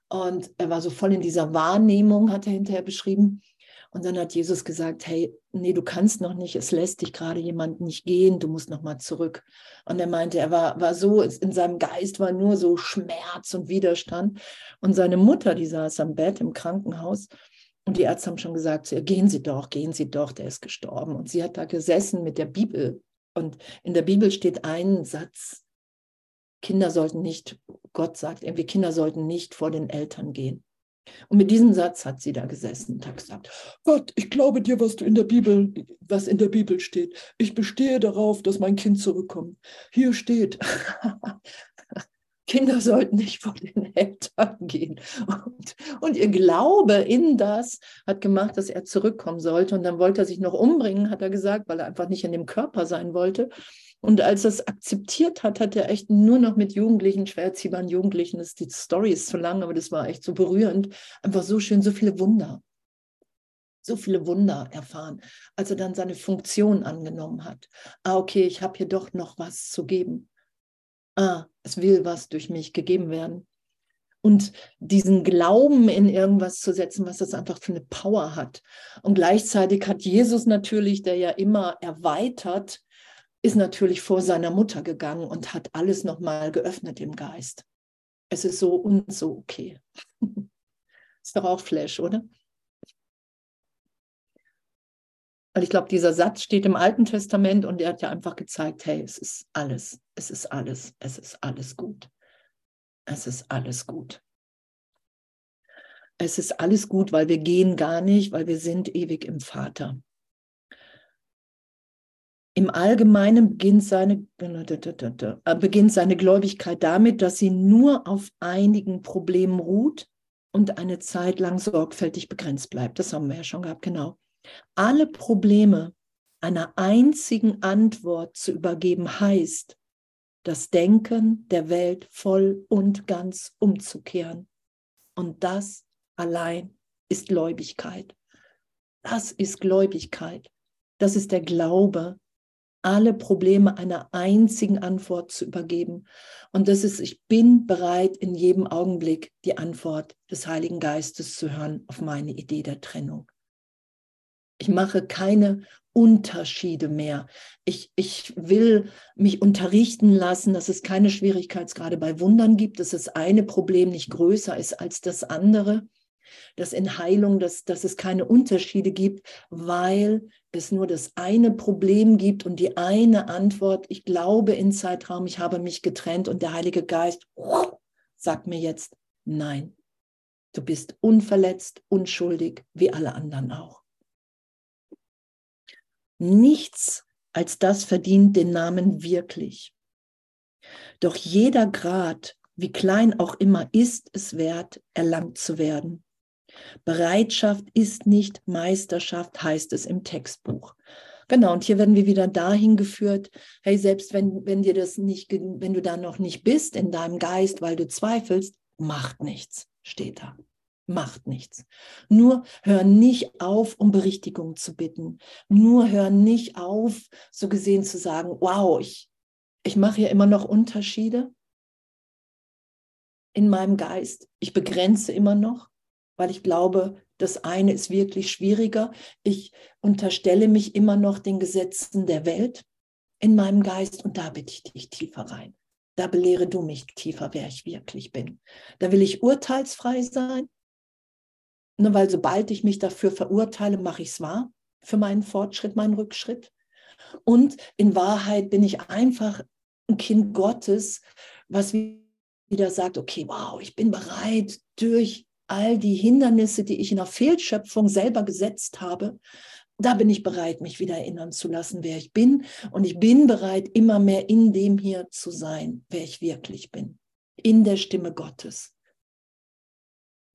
Und er war so voll in dieser Wahrnehmung, hat er hinterher beschrieben. Und dann hat Jesus gesagt, hey, nee, du kannst noch nicht, es lässt dich gerade jemand nicht gehen, du musst noch mal zurück. Und er meinte, er war, war so, in seinem Geist war nur so Schmerz und Widerstand. Und seine Mutter, die saß am Bett im Krankenhaus und die Ärzte haben schon gesagt zu ihr, gehen Sie doch, gehen Sie doch, der ist gestorben. Und sie hat da gesessen mit der Bibel. Und in der Bibel steht ein Satz, Kinder sollten nicht, Gott sagt irgendwie, Kinder sollten nicht vor den Eltern gehen. Und mit diesem Satz hat sie da gesessen und hat gesagt, Gott, ich glaube dir, was du in der Bibel, was in der Bibel steht. Ich bestehe darauf, dass mein Kind zurückkommt. Hier steht, [laughs] Kinder sollten nicht vor den Eltern gehen. Und, und, ihr Glaube in das hat gemacht, dass er zurückkommen sollte. Und dann wollte er sich noch umbringen, hat er gesagt, weil er einfach nicht in dem Körper sein wollte. Und als er es akzeptiert hat, hat er echt nur noch mit Jugendlichen, schwer erziehbaren Jugendlichen, das, die Story ist zu lang, aber das war echt so berührend, einfach so schön, so viele Wunder, so viele Wunder erfahren, als er dann seine Funktion angenommen hat. Ah, okay, ich habe hier doch noch was zu geben. Ah, es will was durch mich gegeben werden. Und diesen Glauben in irgendwas zu setzen, was das einfach für eine Power hat. Und gleichzeitig hat Jesus natürlich, der ja immer erweitert, ist natürlich vor seiner Mutter gegangen und hat alles nochmal geöffnet im Geist. Es ist so und so okay. [laughs] ist doch auch Flash, oder? Und ich glaube, dieser Satz steht im Alten Testament und er hat ja einfach gezeigt, hey, es ist alles, es ist alles, es ist alles gut. Es ist alles gut. Es ist alles gut, weil wir gehen gar nicht, weil wir sind ewig im Vater. Im Allgemeinen beginnt seine, beginnt seine Gläubigkeit damit, dass sie nur auf einigen Problemen ruht und eine Zeit lang sorgfältig begrenzt bleibt. Das haben wir ja schon gehabt, genau. Alle Probleme einer einzigen Antwort zu übergeben heißt, das Denken der Welt voll und ganz umzukehren. Und das allein ist Gläubigkeit. Das ist Gläubigkeit. Das ist der Glaube, alle Probleme einer einzigen Antwort zu übergeben. Und das ist, ich bin bereit, in jedem Augenblick die Antwort des Heiligen Geistes zu hören auf meine Idee der Trennung. Ich mache keine Unterschiede mehr. Ich, ich will mich unterrichten lassen, dass es keine Schwierigkeitsgrade bei Wundern gibt, dass das eine Problem nicht größer ist als das andere, dass in Heilung, dass, dass es keine Unterschiede gibt, weil es nur das eine Problem gibt und die eine Antwort, ich glaube in Zeitraum, ich habe mich getrennt und der Heilige Geist sagt mir jetzt, nein, du bist unverletzt, unschuldig, wie alle anderen auch. Nichts als das verdient den Namen wirklich. Doch jeder Grad, wie klein auch immer, ist es wert, erlangt zu werden. Bereitschaft ist nicht Meisterschaft, heißt es im Textbuch. Genau, und hier werden wir wieder dahin geführt, hey, selbst wenn, wenn dir das nicht, wenn du da noch nicht bist in deinem Geist, weil du zweifelst, macht nichts, steht da macht nichts. Nur hör nicht auf, um Berichtigung zu bitten. Nur hör nicht auf, so gesehen zu sagen, wow, ich, ich mache ja immer noch Unterschiede in meinem Geist. Ich begrenze immer noch, weil ich glaube, das eine ist wirklich schwieriger. Ich unterstelle mich immer noch den Gesetzen der Welt in meinem Geist und da bitte ich dich tiefer rein. Da belehre du mich tiefer, wer ich wirklich bin. Da will ich urteilsfrei sein Ne, weil sobald ich mich dafür verurteile, mache ich es wahr für meinen Fortschritt, meinen Rückschritt. Und in Wahrheit bin ich einfach ein Kind Gottes, was wieder sagt, okay, wow, ich bin bereit, durch all die Hindernisse, die ich in der Fehlschöpfung selber gesetzt habe, da bin ich bereit, mich wieder erinnern zu lassen, wer ich bin. Und ich bin bereit, immer mehr in dem hier zu sein, wer ich wirklich bin. In der Stimme Gottes.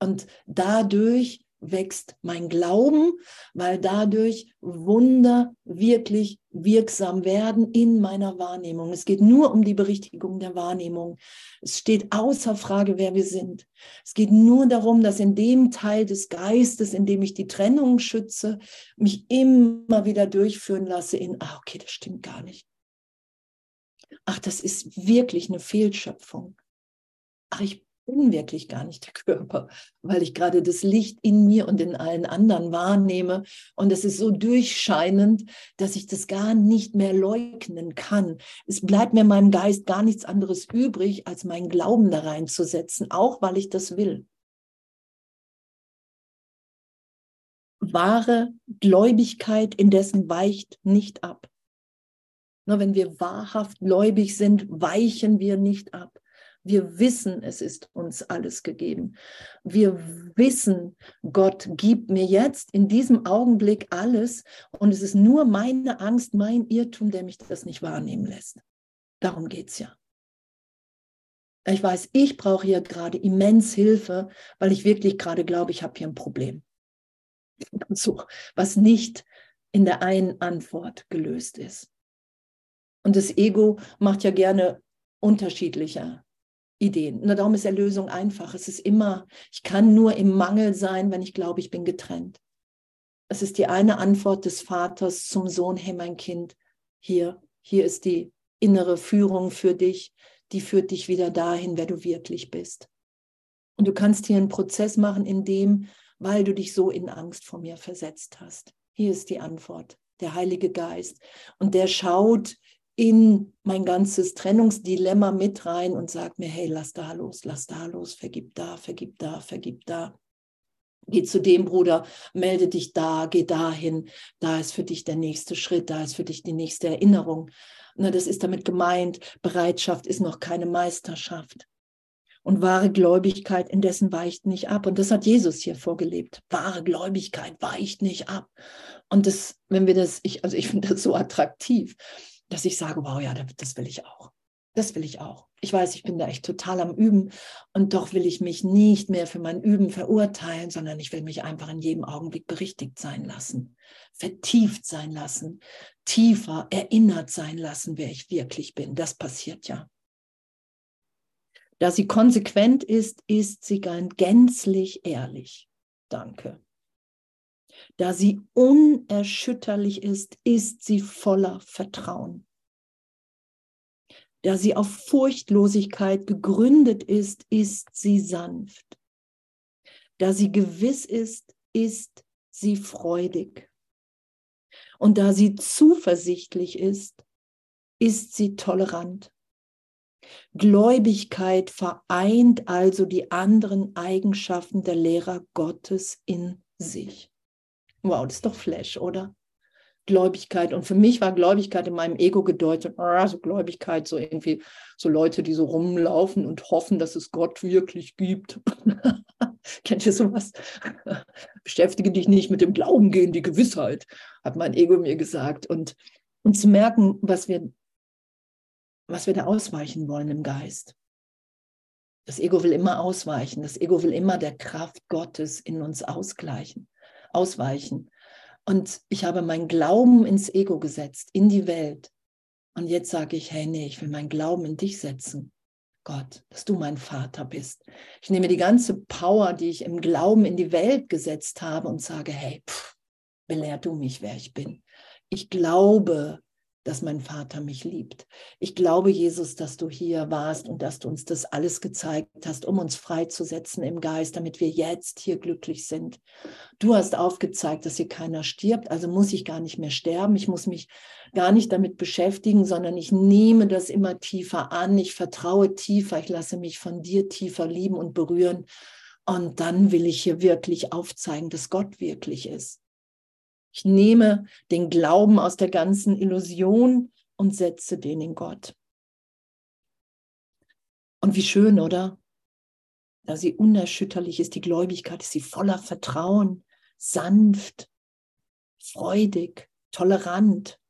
Und dadurch wächst mein Glauben, weil dadurch Wunder wirklich wirksam werden in meiner Wahrnehmung. Es geht nur um die Berichtigung der Wahrnehmung. Es steht außer Frage, wer wir sind. Es geht nur darum, dass in dem Teil des Geistes, in dem ich die Trennung schütze, mich immer wieder durchführen lasse in, ah, okay, das stimmt gar nicht. Ach, das ist wirklich eine Fehlschöpfung. Ach, ich bin wirklich gar nicht der [laughs] Körper, weil ich gerade das Licht in mir und in allen anderen wahrnehme. Und es ist so durchscheinend, dass ich das gar nicht mehr leugnen kann. Es bleibt mir in meinem Geist gar nichts anderes übrig, als meinen Glauben da reinzusetzen, auch weil ich das will. Wahre Gläubigkeit indessen weicht nicht ab. Nur wenn wir wahrhaft gläubig sind, weichen wir nicht ab. Wir wissen, es ist uns alles gegeben. Wir wissen, Gott gibt mir jetzt in diesem Augenblick alles und es ist nur meine Angst, mein Irrtum, der mich das nicht wahrnehmen lässt. Darum geht es ja. Ich weiß, ich brauche hier gerade immens Hilfe, weil ich wirklich gerade glaube, ich habe hier ein Problem. [laughs] So, was nicht in der einen Antwort gelöst ist. Und das Ego macht ja gerne unterschiedliche Ideen. Na, darum ist Erlösung einfach. Es ist immer, ich kann nur im Mangel sein, wenn ich glaube, ich bin getrennt. Es ist die eine Antwort des Vaters zum Sohn, hey mein Kind, hier, hier ist die innere Führung für dich, die führt dich wieder dahin, wer du wirklich bist. Und du kannst hier einen Prozess machen, in dem, weil du dich so in Angst vor mir versetzt hast. Hier ist die Antwort, der Heilige Geist. Und der schaut in mein ganzes Trennungsdilemma mit rein und sagt mir, hey, lass da los, lass da los, vergib da, vergib da, vergib da. Geh zu dem Bruder, melde dich da, geh dahin, da ist für dich der nächste Schritt, da ist für dich die nächste Erinnerung. Na, das ist damit gemeint, Bereitschaft ist noch keine Meisterschaft. Und wahre Gläubigkeit indessen weicht nicht ab. Und das hat Jesus hier vorgelebt. Wahre Gläubigkeit weicht nicht ab. Und das, wenn wir das, ich, also ich finde das so attraktiv, dass ich sage, wow, ja, das will ich auch. Das will ich auch. Ich weiß, ich bin da echt total am Üben und doch will ich mich nicht mehr für mein Üben verurteilen, sondern ich will mich einfach in jedem Augenblick berichtigt sein lassen, vertieft sein lassen, tiefer erinnert sein lassen, wer ich wirklich bin. Das passiert ja. Da sie konsequent ist, ist sie gänzlich ehrlich. Danke. Da sie unerschütterlich ist, ist sie voller Vertrauen. Da sie auf Furchtlosigkeit gegründet ist, ist sie sanft. Da sie gewiss ist, ist sie freudig. Und da sie zuversichtlich ist, ist sie tolerant. Gläubigkeit vereint also die anderen Eigenschaften der Lehrer Gottes in sich. Wow, das ist doch Flash, oder? Gläubigkeit. Und für mich war Gläubigkeit in meinem Ego gedeutet, also Gläubigkeit, so irgendwie so Leute, die so rumlaufen und hoffen, dass es Gott wirklich gibt. [laughs] Kennt ihr sowas? [laughs] Beschäftige dich nicht mit dem Glauben gehen, die Gewissheit, hat mein Ego mir gesagt. Und, und zu merken, was wir, was wir da ausweichen wollen im Geist. Das Ego will immer ausweichen. Das Ego will immer der Kraft Gottes in uns ausgleichen, ausweichen. Und ich habe meinen Glauben ins Ego gesetzt, in die Welt. Und jetzt sage ich, hey, nee, ich will meinen Glauben in dich setzen. Gott, dass du mein Vater bist. Ich nehme die ganze Power, die ich im Glauben in die Welt gesetzt habe und sage, hey, pff, belehr du mich, wer ich bin. Ich glaube, dass mein Vater mich liebt. Ich glaube, Jesus, dass du hier warst und dass du uns das alles gezeigt hast, um uns freizusetzen im Geist, damit wir jetzt hier glücklich sind. Du hast aufgezeigt, dass hier keiner stirbt, also muss ich gar nicht mehr sterben. Ich muss mich gar nicht damit beschäftigen, sondern ich nehme das immer tiefer an. Ich vertraue tiefer. Ich lasse mich von dir tiefer lieben und berühren. Und dann will ich hier wirklich aufzeigen, dass Gott wirklich ist. Ich nehme den Glauben aus der ganzen Illusion und setze den in Gott. Und wie schön, oder? Da sie unerschütterlich ist, die Gläubigkeit, ist sie voller Vertrauen, sanft, freudig, tolerant.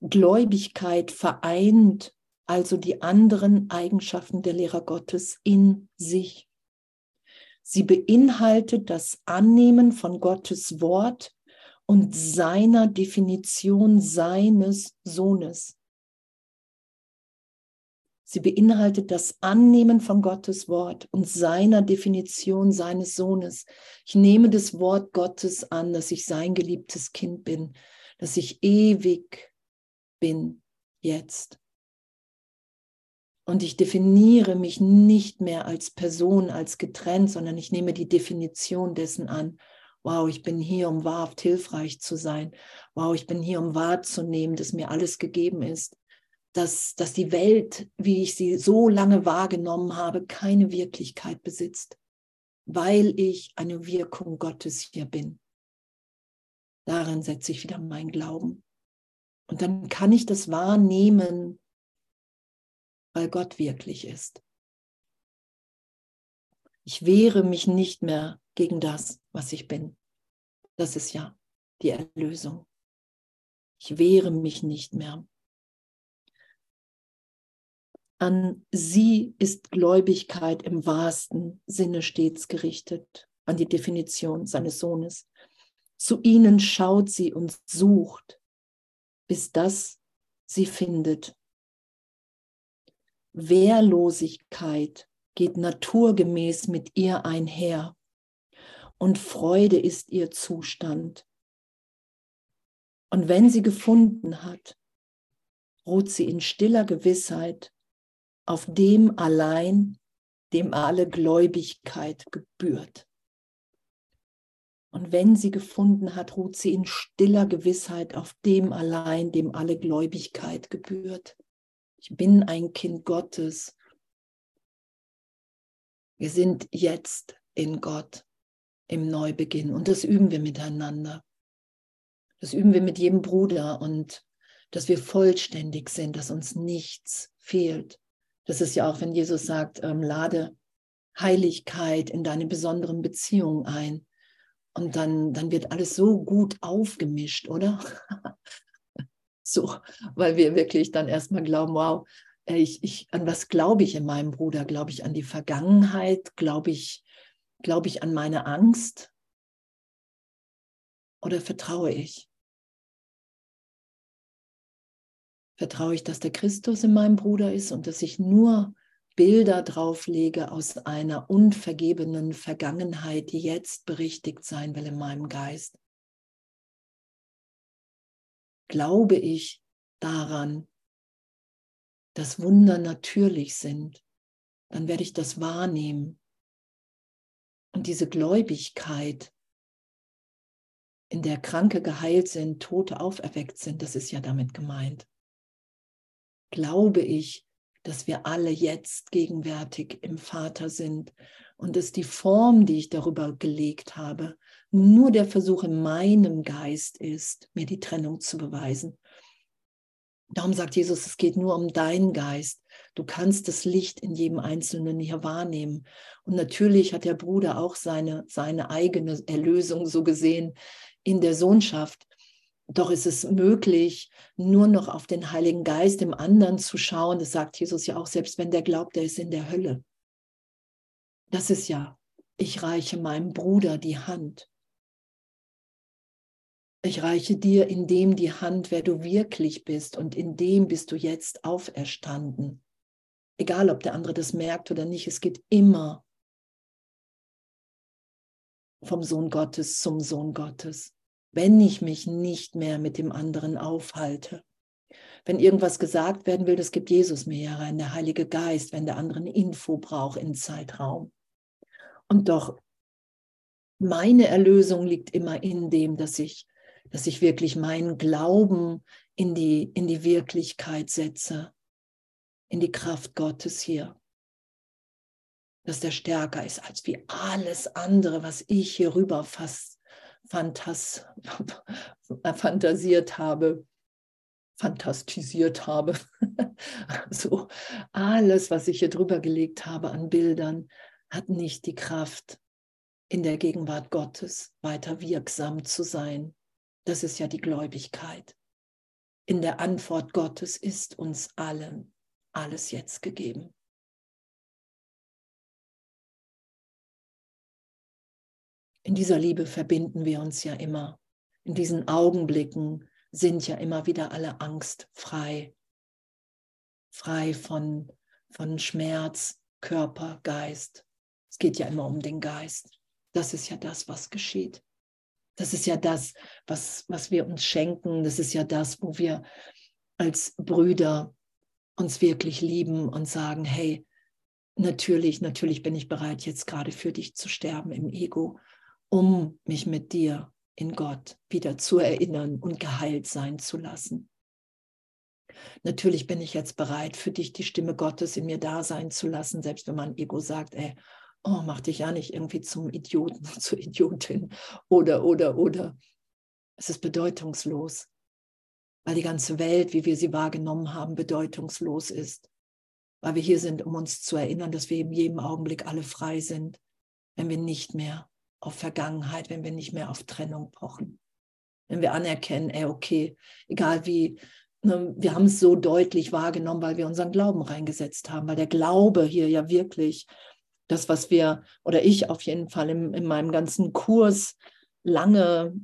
Gläubigkeit vereint also die anderen Eigenschaften der Lehrer Gottes in sich. Sie beinhaltet das Annehmen von Gottes Wort und seiner Definition seines Sohnes. Sie beinhaltet das Annehmen von Gottes Wort und seiner Definition seines Sohnes. Ich nehme das Wort Gottes an, dass ich sein geliebtes Kind bin, dass ich ewig bin jetzt. Und ich definiere mich nicht mehr als Person, als getrennt, sondern ich nehme die Definition dessen an. Wow, ich bin hier, um wahrhaft hilfreich zu sein. Wow, ich bin hier, um wahrzunehmen, dass mir alles gegeben ist. Dass, dass die Welt, wie ich sie so lange wahrgenommen habe, keine Wirklichkeit besitzt, weil ich eine Wirkung Gottes hier bin. Darin setze ich wieder meinen Glauben. Und dann kann ich das wahrnehmen, weil Gott wirklich ist. Ich wehre mich nicht mehr gegen das, was ich bin. Das ist ja die Erlösung. Ich wehre mich nicht mehr. An sie ist Gläubigkeit im wahrsten Sinne stets gerichtet, an die Definition seines Sohnes. Zu ihnen schaut sie und sucht, bis das sie findet Wehrlosigkeit geht naturgemäß mit ihr einher und Freude ist ihr Zustand. Und wenn sie gefunden hat, ruht sie in stiller Gewissheit auf dem allein, dem alle Gläubigkeit gebührt. Und wenn sie gefunden hat, ruht sie in stiller Gewissheit auf dem allein, dem alle Gläubigkeit gebührt. Ich bin ein Kind Gottes. Wir sind jetzt in Gott im Neubeginn und das üben wir miteinander. Das üben wir mit jedem Bruder und dass wir vollständig sind, dass uns nichts fehlt. Das ist ja auch, wenn Jesus sagt, ähm, lade Heiligkeit in deine besonderen Beziehungen ein. Und dann, dann wird alles so gut aufgemischt, oder? [laughs] So, weil wir wirklich dann erstmal glauben, wow, ich, ich, an was glaube ich in meinem Bruder? Glaube ich an die Vergangenheit? Glaube ich, glaube ich an meine Angst? Oder vertraue ich? Vertraue ich, dass der Christus in meinem Bruder ist und dass ich nur Bilder drauflege aus einer unvergebenen Vergangenheit, die jetzt berichtigt sein will in meinem Geist? Glaube ich daran, dass Wunder natürlich sind, dann werde ich das wahrnehmen. Und diese Gläubigkeit, in der Kranke geheilt sind, Tote auferweckt sind, das ist ja damit gemeint. Glaube ich, dass wir alle jetzt gegenwärtig im Vater sind und dass die Form, die ich darüber gelegt habe, nur der Versuch in meinem Geist ist, mir die Trennung zu beweisen. Darum sagt Jesus, es geht nur um deinen Geist. Du kannst das Licht in jedem Einzelnen hier wahrnehmen. Und natürlich hat der Bruder auch seine, seine eigene Erlösung so gesehen in der Sohnschaft. Doch ist es möglich, nur noch auf den Heiligen Geist im anderen zu schauen. Das sagt Jesus ja auch, selbst wenn der glaubt, der ist in der Hölle. Das ist ja, ich reiche meinem Bruder die Hand. Ich reiche dir in dem die Hand, wer du wirklich bist, und in dem bist du jetzt auferstanden. Egal, ob der andere das merkt oder nicht, es geht immer vom Sohn Gottes zum Sohn Gottes wenn ich mich nicht mehr mit dem anderen aufhalte. Wenn irgendwas gesagt werden will, das gibt Jesus mir herein, der Heilige Geist, wenn der andere eine Info braucht im Zeitraum. Und doch, meine Erlösung liegt immer in dem, dass ich, dass ich wirklich meinen Glauben in die, in die Wirklichkeit setze, in die Kraft Gottes hier. Dass der stärker ist als wie alles andere, was ich hier rüber fast fantas [laughs] fantasiert habe, fantastisiert habe. [laughs] so alles, was ich hier drüber gelegt habe an Bildern, hat nicht die Kraft, in der Gegenwart Gottes weiter wirksam zu sein. Das ist ja die Gläubigkeit. In der Antwort Gottes ist uns allen alles jetzt gegeben. in dieser Liebe verbinden wir uns ja immer. In diesen Augenblicken sind ja immer wieder alle Angst frei. Frei von, von Schmerz, Körper, Geist. Es geht ja immer um den Geist. Das ist ja das, was geschieht. Das ist ja das, was, was wir uns schenken. Das ist ja das, wo wir als Brüder uns wirklich lieben und sagen, hey, natürlich, natürlich bin ich bereit, jetzt gerade für dich zu sterben im Ego um mich mit dir in Gott wieder zu erinnern und geheilt sein zu lassen. Natürlich bin ich jetzt bereit, für dich die Stimme Gottes in mir da sein zu lassen, selbst wenn mein Ego sagt, ey, oh, mach dich ja nicht irgendwie zum Idioten, [laughs] zur Idiotin oder, oder, oder. Es ist bedeutungslos, weil die ganze Welt, wie wir sie wahrgenommen haben, bedeutungslos ist. Weil wir hier sind, um uns zu erinnern, dass wir in jedem Augenblick alle frei sind, wenn wir nicht mehr auf Vergangenheit, wenn wir nicht mehr auf Trennung pochen. Wenn wir anerkennen, ey, okay, egal wie, ne, wir haben es so deutlich wahrgenommen, weil wir unseren Glauben reingesetzt haben, weil der Glaube hier ja wirklich das, was wir, oder ich auf jeden Fall in, in meinem ganzen Kurs lange,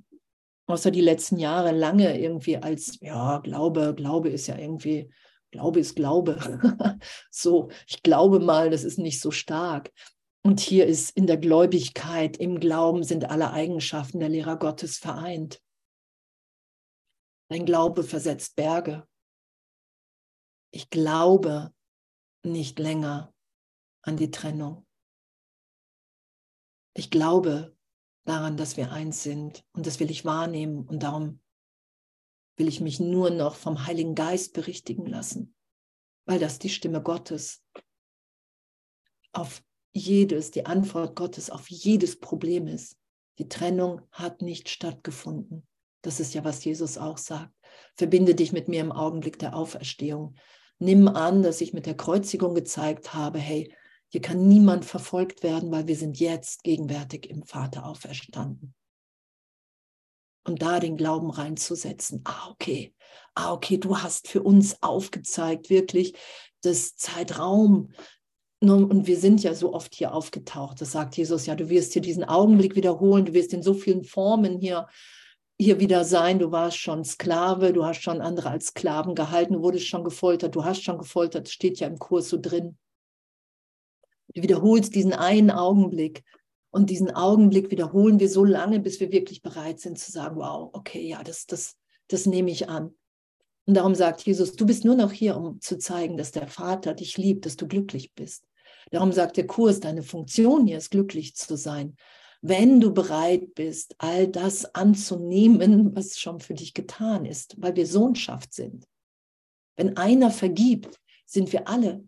außer die letzten Jahre, lange irgendwie als, ja, Glaube, Glaube ist ja irgendwie, Glaube ist Glaube. [laughs] so, ich glaube mal, das ist nicht so stark. Und hier ist in der Gläubigkeit, im Glauben sind alle Eigenschaften der Lehrer Gottes vereint. Dein Glaube versetzt Berge. Ich glaube nicht länger an die Trennung. Ich glaube daran, dass wir eins sind und das will ich wahrnehmen und darum will ich mich nur noch vom Heiligen Geist berichtigen lassen, weil das die Stimme Gottes auf jedes, die Antwort Gottes auf jedes Problem ist. Die Trennung hat nicht stattgefunden. Das ist ja, was Jesus auch sagt. Verbinde dich mit mir im Augenblick der Auferstehung. Nimm an, dass ich mit der Kreuzigung gezeigt habe, hey, hier kann niemand verfolgt werden, weil wir sind jetzt gegenwärtig im Vater auferstanden. Und da den Glauben reinzusetzen. Ah, okay. Ah, okay, du hast für uns aufgezeigt, wirklich das Zeitraum. Und wir sind ja so oft hier aufgetaucht. Das sagt Jesus ja, du wirst hier diesen Augenblick wiederholen, du wirst in so vielen Formen hier hier wieder sein, du warst schon Sklave, du hast schon andere als Sklaven gehalten, du wurdest schon gefoltert, du hast schon gefoltert, steht ja im Kurs so drin. Du wiederholst diesen einen Augenblick und diesen Augenblick wiederholen wir so lange, bis wir wirklich bereit sind zu sagen, wow, okay, ja, das, das, das nehme ich an. Und darum sagt Jesus, du bist nur noch hier, um zu zeigen, dass der Vater dich liebt, dass du glücklich bist. Darum sagt der Kurs, deine Funktion hier ist, glücklich zu sein wenn du bereit bist, all das anzunehmen, was schon für dich getan ist, weil wir Sohnschaft sind. Wenn einer vergibt, sind wir alle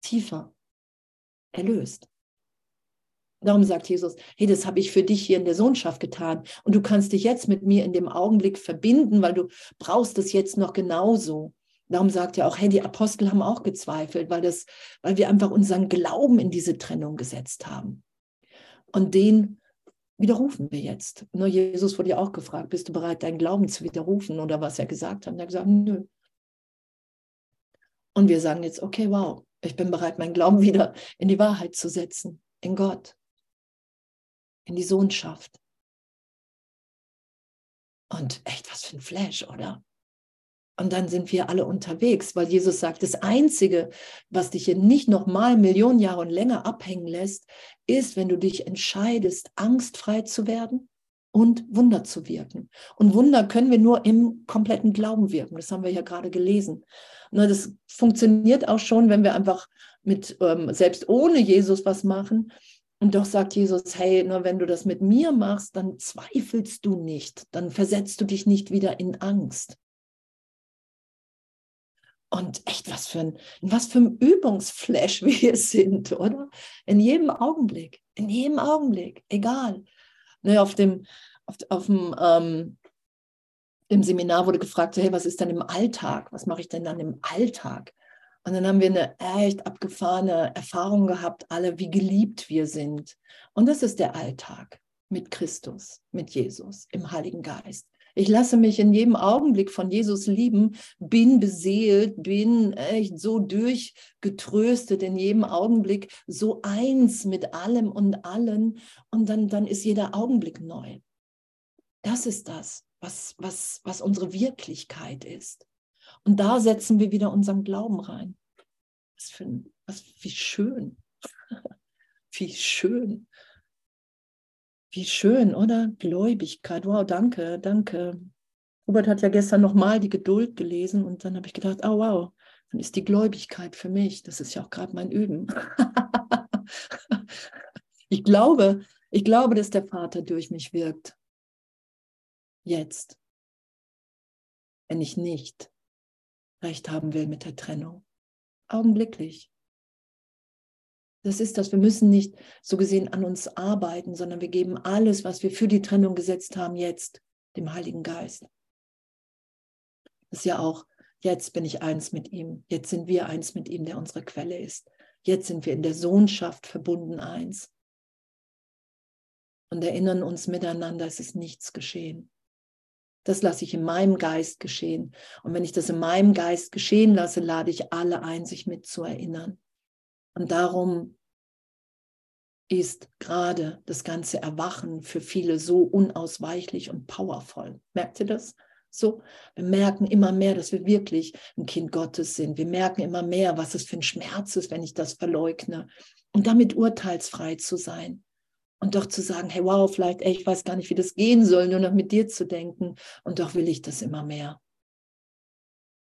tiefer erlöst. Darum sagt Jesus, hey, das habe ich für dich hier in der Sohnschaft getan und du kannst dich jetzt mit mir in dem Augenblick verbinden, weil du brauchst es jetzt noch genauso. Darum sagt er auch, hey, die Apostel haben auch gezweifelt, weil, das, weil wir einfach unseren Glauben in diese Trennung gesetzt haben. Und den widerrufen wir jetzt. Nur Jesus wurde ja auch gefragt, bist du bereit, deinen Glauben zu widerrufen oder was er gesagt hat? Und er hat gesagt, nö. Und wir sagen jetzt, okay, wow, ich bin bereit, meinen Glauben wieder in die Wahrheit zu setzen, in Gott, in die Sohnschaft. Und echt, was für ein Flash, oder? Und dann sind wir alle unterwegs, weil Jesus sagt, das Einzige, was dich hier nicht nochmal Millionen Jahre und länger abhängen lässt, ist, wenn du dich entscheidest, angstfrei zu werden und Wunder zu wirken. Und Wunder können wir nur im kompletten Glauben wirken. Das haben wir ja gerade gelesen. Und das funktioniert auch schon, wenn wir einfach mit, ähm, selbst ohne Jesus was machen. Und doch sagt Jesus, hey, nur wenn du das mit mir machst, dann zweifelst du nicht, dann versetzt du dich nicht wieder in Angst. Und echt, was für ein, was für ein Übungsflash [laughs] wir sind, oder? In jedem Augenblick, in jedem Augenblick, egal. Ne, auf dem, auf, auf dem ähm, im Seminar wurde gefragt, hey, was ist denn im Alltag? Was mache ich denn dann im Alltag? Und dann haben wir eine echt abgefahrene Erfahrung gehabt, alle, wie geliebt wir sind. Und das ist der Alltag mit Christus, mit Jesus, im Heiligen Geist. Ich lasse mich in jedem Augenblick von Jesus lieben, bin beseelt, bin echt so durchgetröstet in jedem Augenblick, so eins mit allem und allen. Und dann, dann ist jeder Augenblick neu. Das ist das, was, was, was unsere Wirklichkeit ist. Und da setzen wir wieder unseren Glauben rein. Was für was, wie schön. [laughs] wie schön. Wie schön, oder? Gläubigkeit. Wow, danke, danke. Robert hat ja gestern nochmal die Geduld gelesen und dann habe ich gedacht, oh wow, dann ist die Gläubigkeit für mich. Das ist ja auch gerade mein Üben. [laughs] ich glaube, ich glaube, dass der Vater durch mich wirkt. Jetzt. Wenn ich nicht recht haben will mit der Trennung. Augenblicklich. Das ist das. Wir müssen nicht so gesehen an uns arbeiten, sondern wir geben alles, was wir für die Trennung gesetzt haben, jetzt dem Heiligen Geist. Das ist ja auch, jetzt bin ich eins mit ihm. Jetzt sind wir eins mit ihm, der unsere Quelle ist. Jetzt sind wir in der Sohnschaft verbunden eins. Und erinnern uns miteinander, es ist nichts geschehen. Das lasse ich in meinem Geist geschehen. Und wenn ich das in meinem Geist geschehen lasse, lade ich alle ein, sich mit zu erinnern. Und darum ist gerade das ganze Erwachen für viele so unausweichlich und powervoll. Merkt ihr das? So, wir merken immer mehr, dass wir wirklich ein Kind Gottes sind. Wir merken immer mehr, was es für ein Schmerz ist, wenn ich das verleugne. Und damit urteilsfrei zu sein. Und doch zu sagen, hey, wow, vielleicht, ey, ich weiß gar nicht, wie das gehen soll, nur noch mit dir zu denken. Und doch will ich das immer mehr.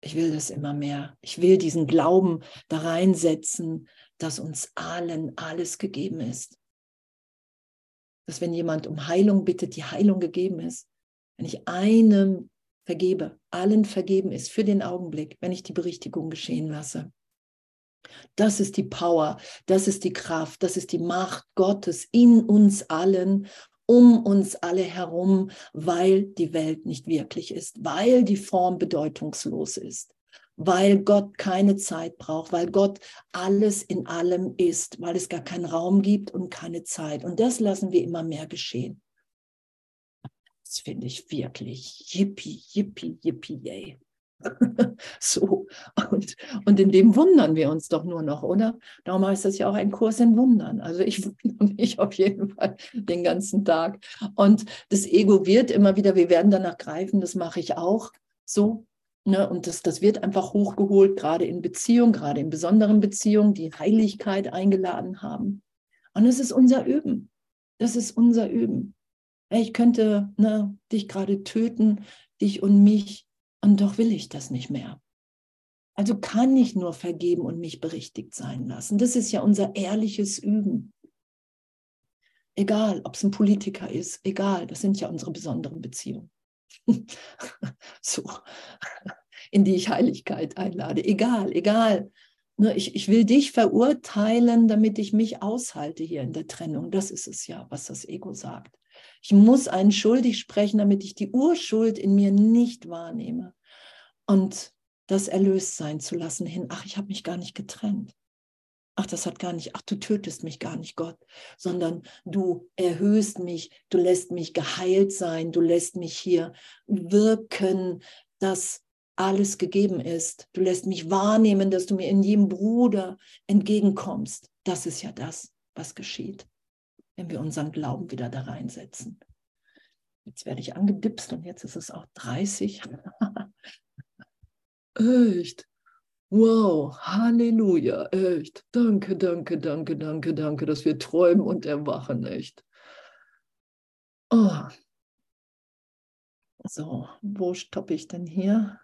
Ich will das immer mehr. Ich will diesen Glauben da reinsetzen, dass uns allen alles gegeben ist. Dass wenn jemand um Heilung bittet, die Heilung gegeben ist. Wenn ich einem vergebe, allen vergeben ist für den Augenblick, wenn ich die Berichtigung geschehen lasse. Das ist die Power, das ist die Kraft, das ist die Macht Gottes in uns allen, um uns alle herum, weil die Welt nicht wirklich ist, weil die Form bedeutungslos ist weil Gott keine Zeit braucht, weil Gott alles in allem ist, weil es gar keinen Raum gibt und keine Zeit. Und das lassen wir immer mehr geschehen. Das finde ich wirklich yippie, yippie, yippie, yay. [laughs] so, und, und in dem wundern wir uns doch nur noch, oder? Darum heißt das ja auch ein Kurs in Wundern. Also ich [laughs] wundere mich auf jeden Fall den ganzen Tag. Und das Ego wird immer wieder, wir werden danach greifen, das mache ich auch so. Ne? Und das, das wird einfach hochgeholt, gerade in Beziehungen, gerade in besonderen Beziehungen, die Heiligkeit eingeladen haben. Und es ist unser Üben. Das ist unser Üben. Ich könnte ne, dich gerade töten, dich und mich und doch will ich das nicht mehr. Also kann ich nur vergeben und mich berichtigt sein lassen. Das ist ja unser ehrliches Üben. Egal, ob es ein Politiker ist, egal, das sind ja unsere besonderen Beziehungen. [laughs] so, in die ich Heiligkeit einlade. Egal, egal. Ich, ich will dich verurteilen, damit ich mich aushalte hier in der Trennung. Das ist es ja, was das Ego sagt. Ich muss einen schuldig sprechen, damit ich die Urschuld in mir nicht wahrnehme. Und das erlöst sein zu lassen hin, ach, ich habe mich gar nicht getrennt. Ach, das hat gar nicht, ach, du tötest mich gar nicht, Gott, sondern du erhöhst mich, du lässt mich geheilt sein, du lässt mich hier wirken, dass alles gegeben ist. Du lässt mich wahrnehmen, dass du mir in jedem Bruder entgegenkommst. Das ist ja das, was geschieht wenn wir unseren Glauben wieder da reinsetzen. Jetzt werde ich angedipst und jetzt ist es auch 30. [laughs] echt. Wow, Halleluja, echt. Danke, danke, danke, danke, danke, dass wir träumen und erwachen, echt. Oh. So, wo stoppe ich denn hier?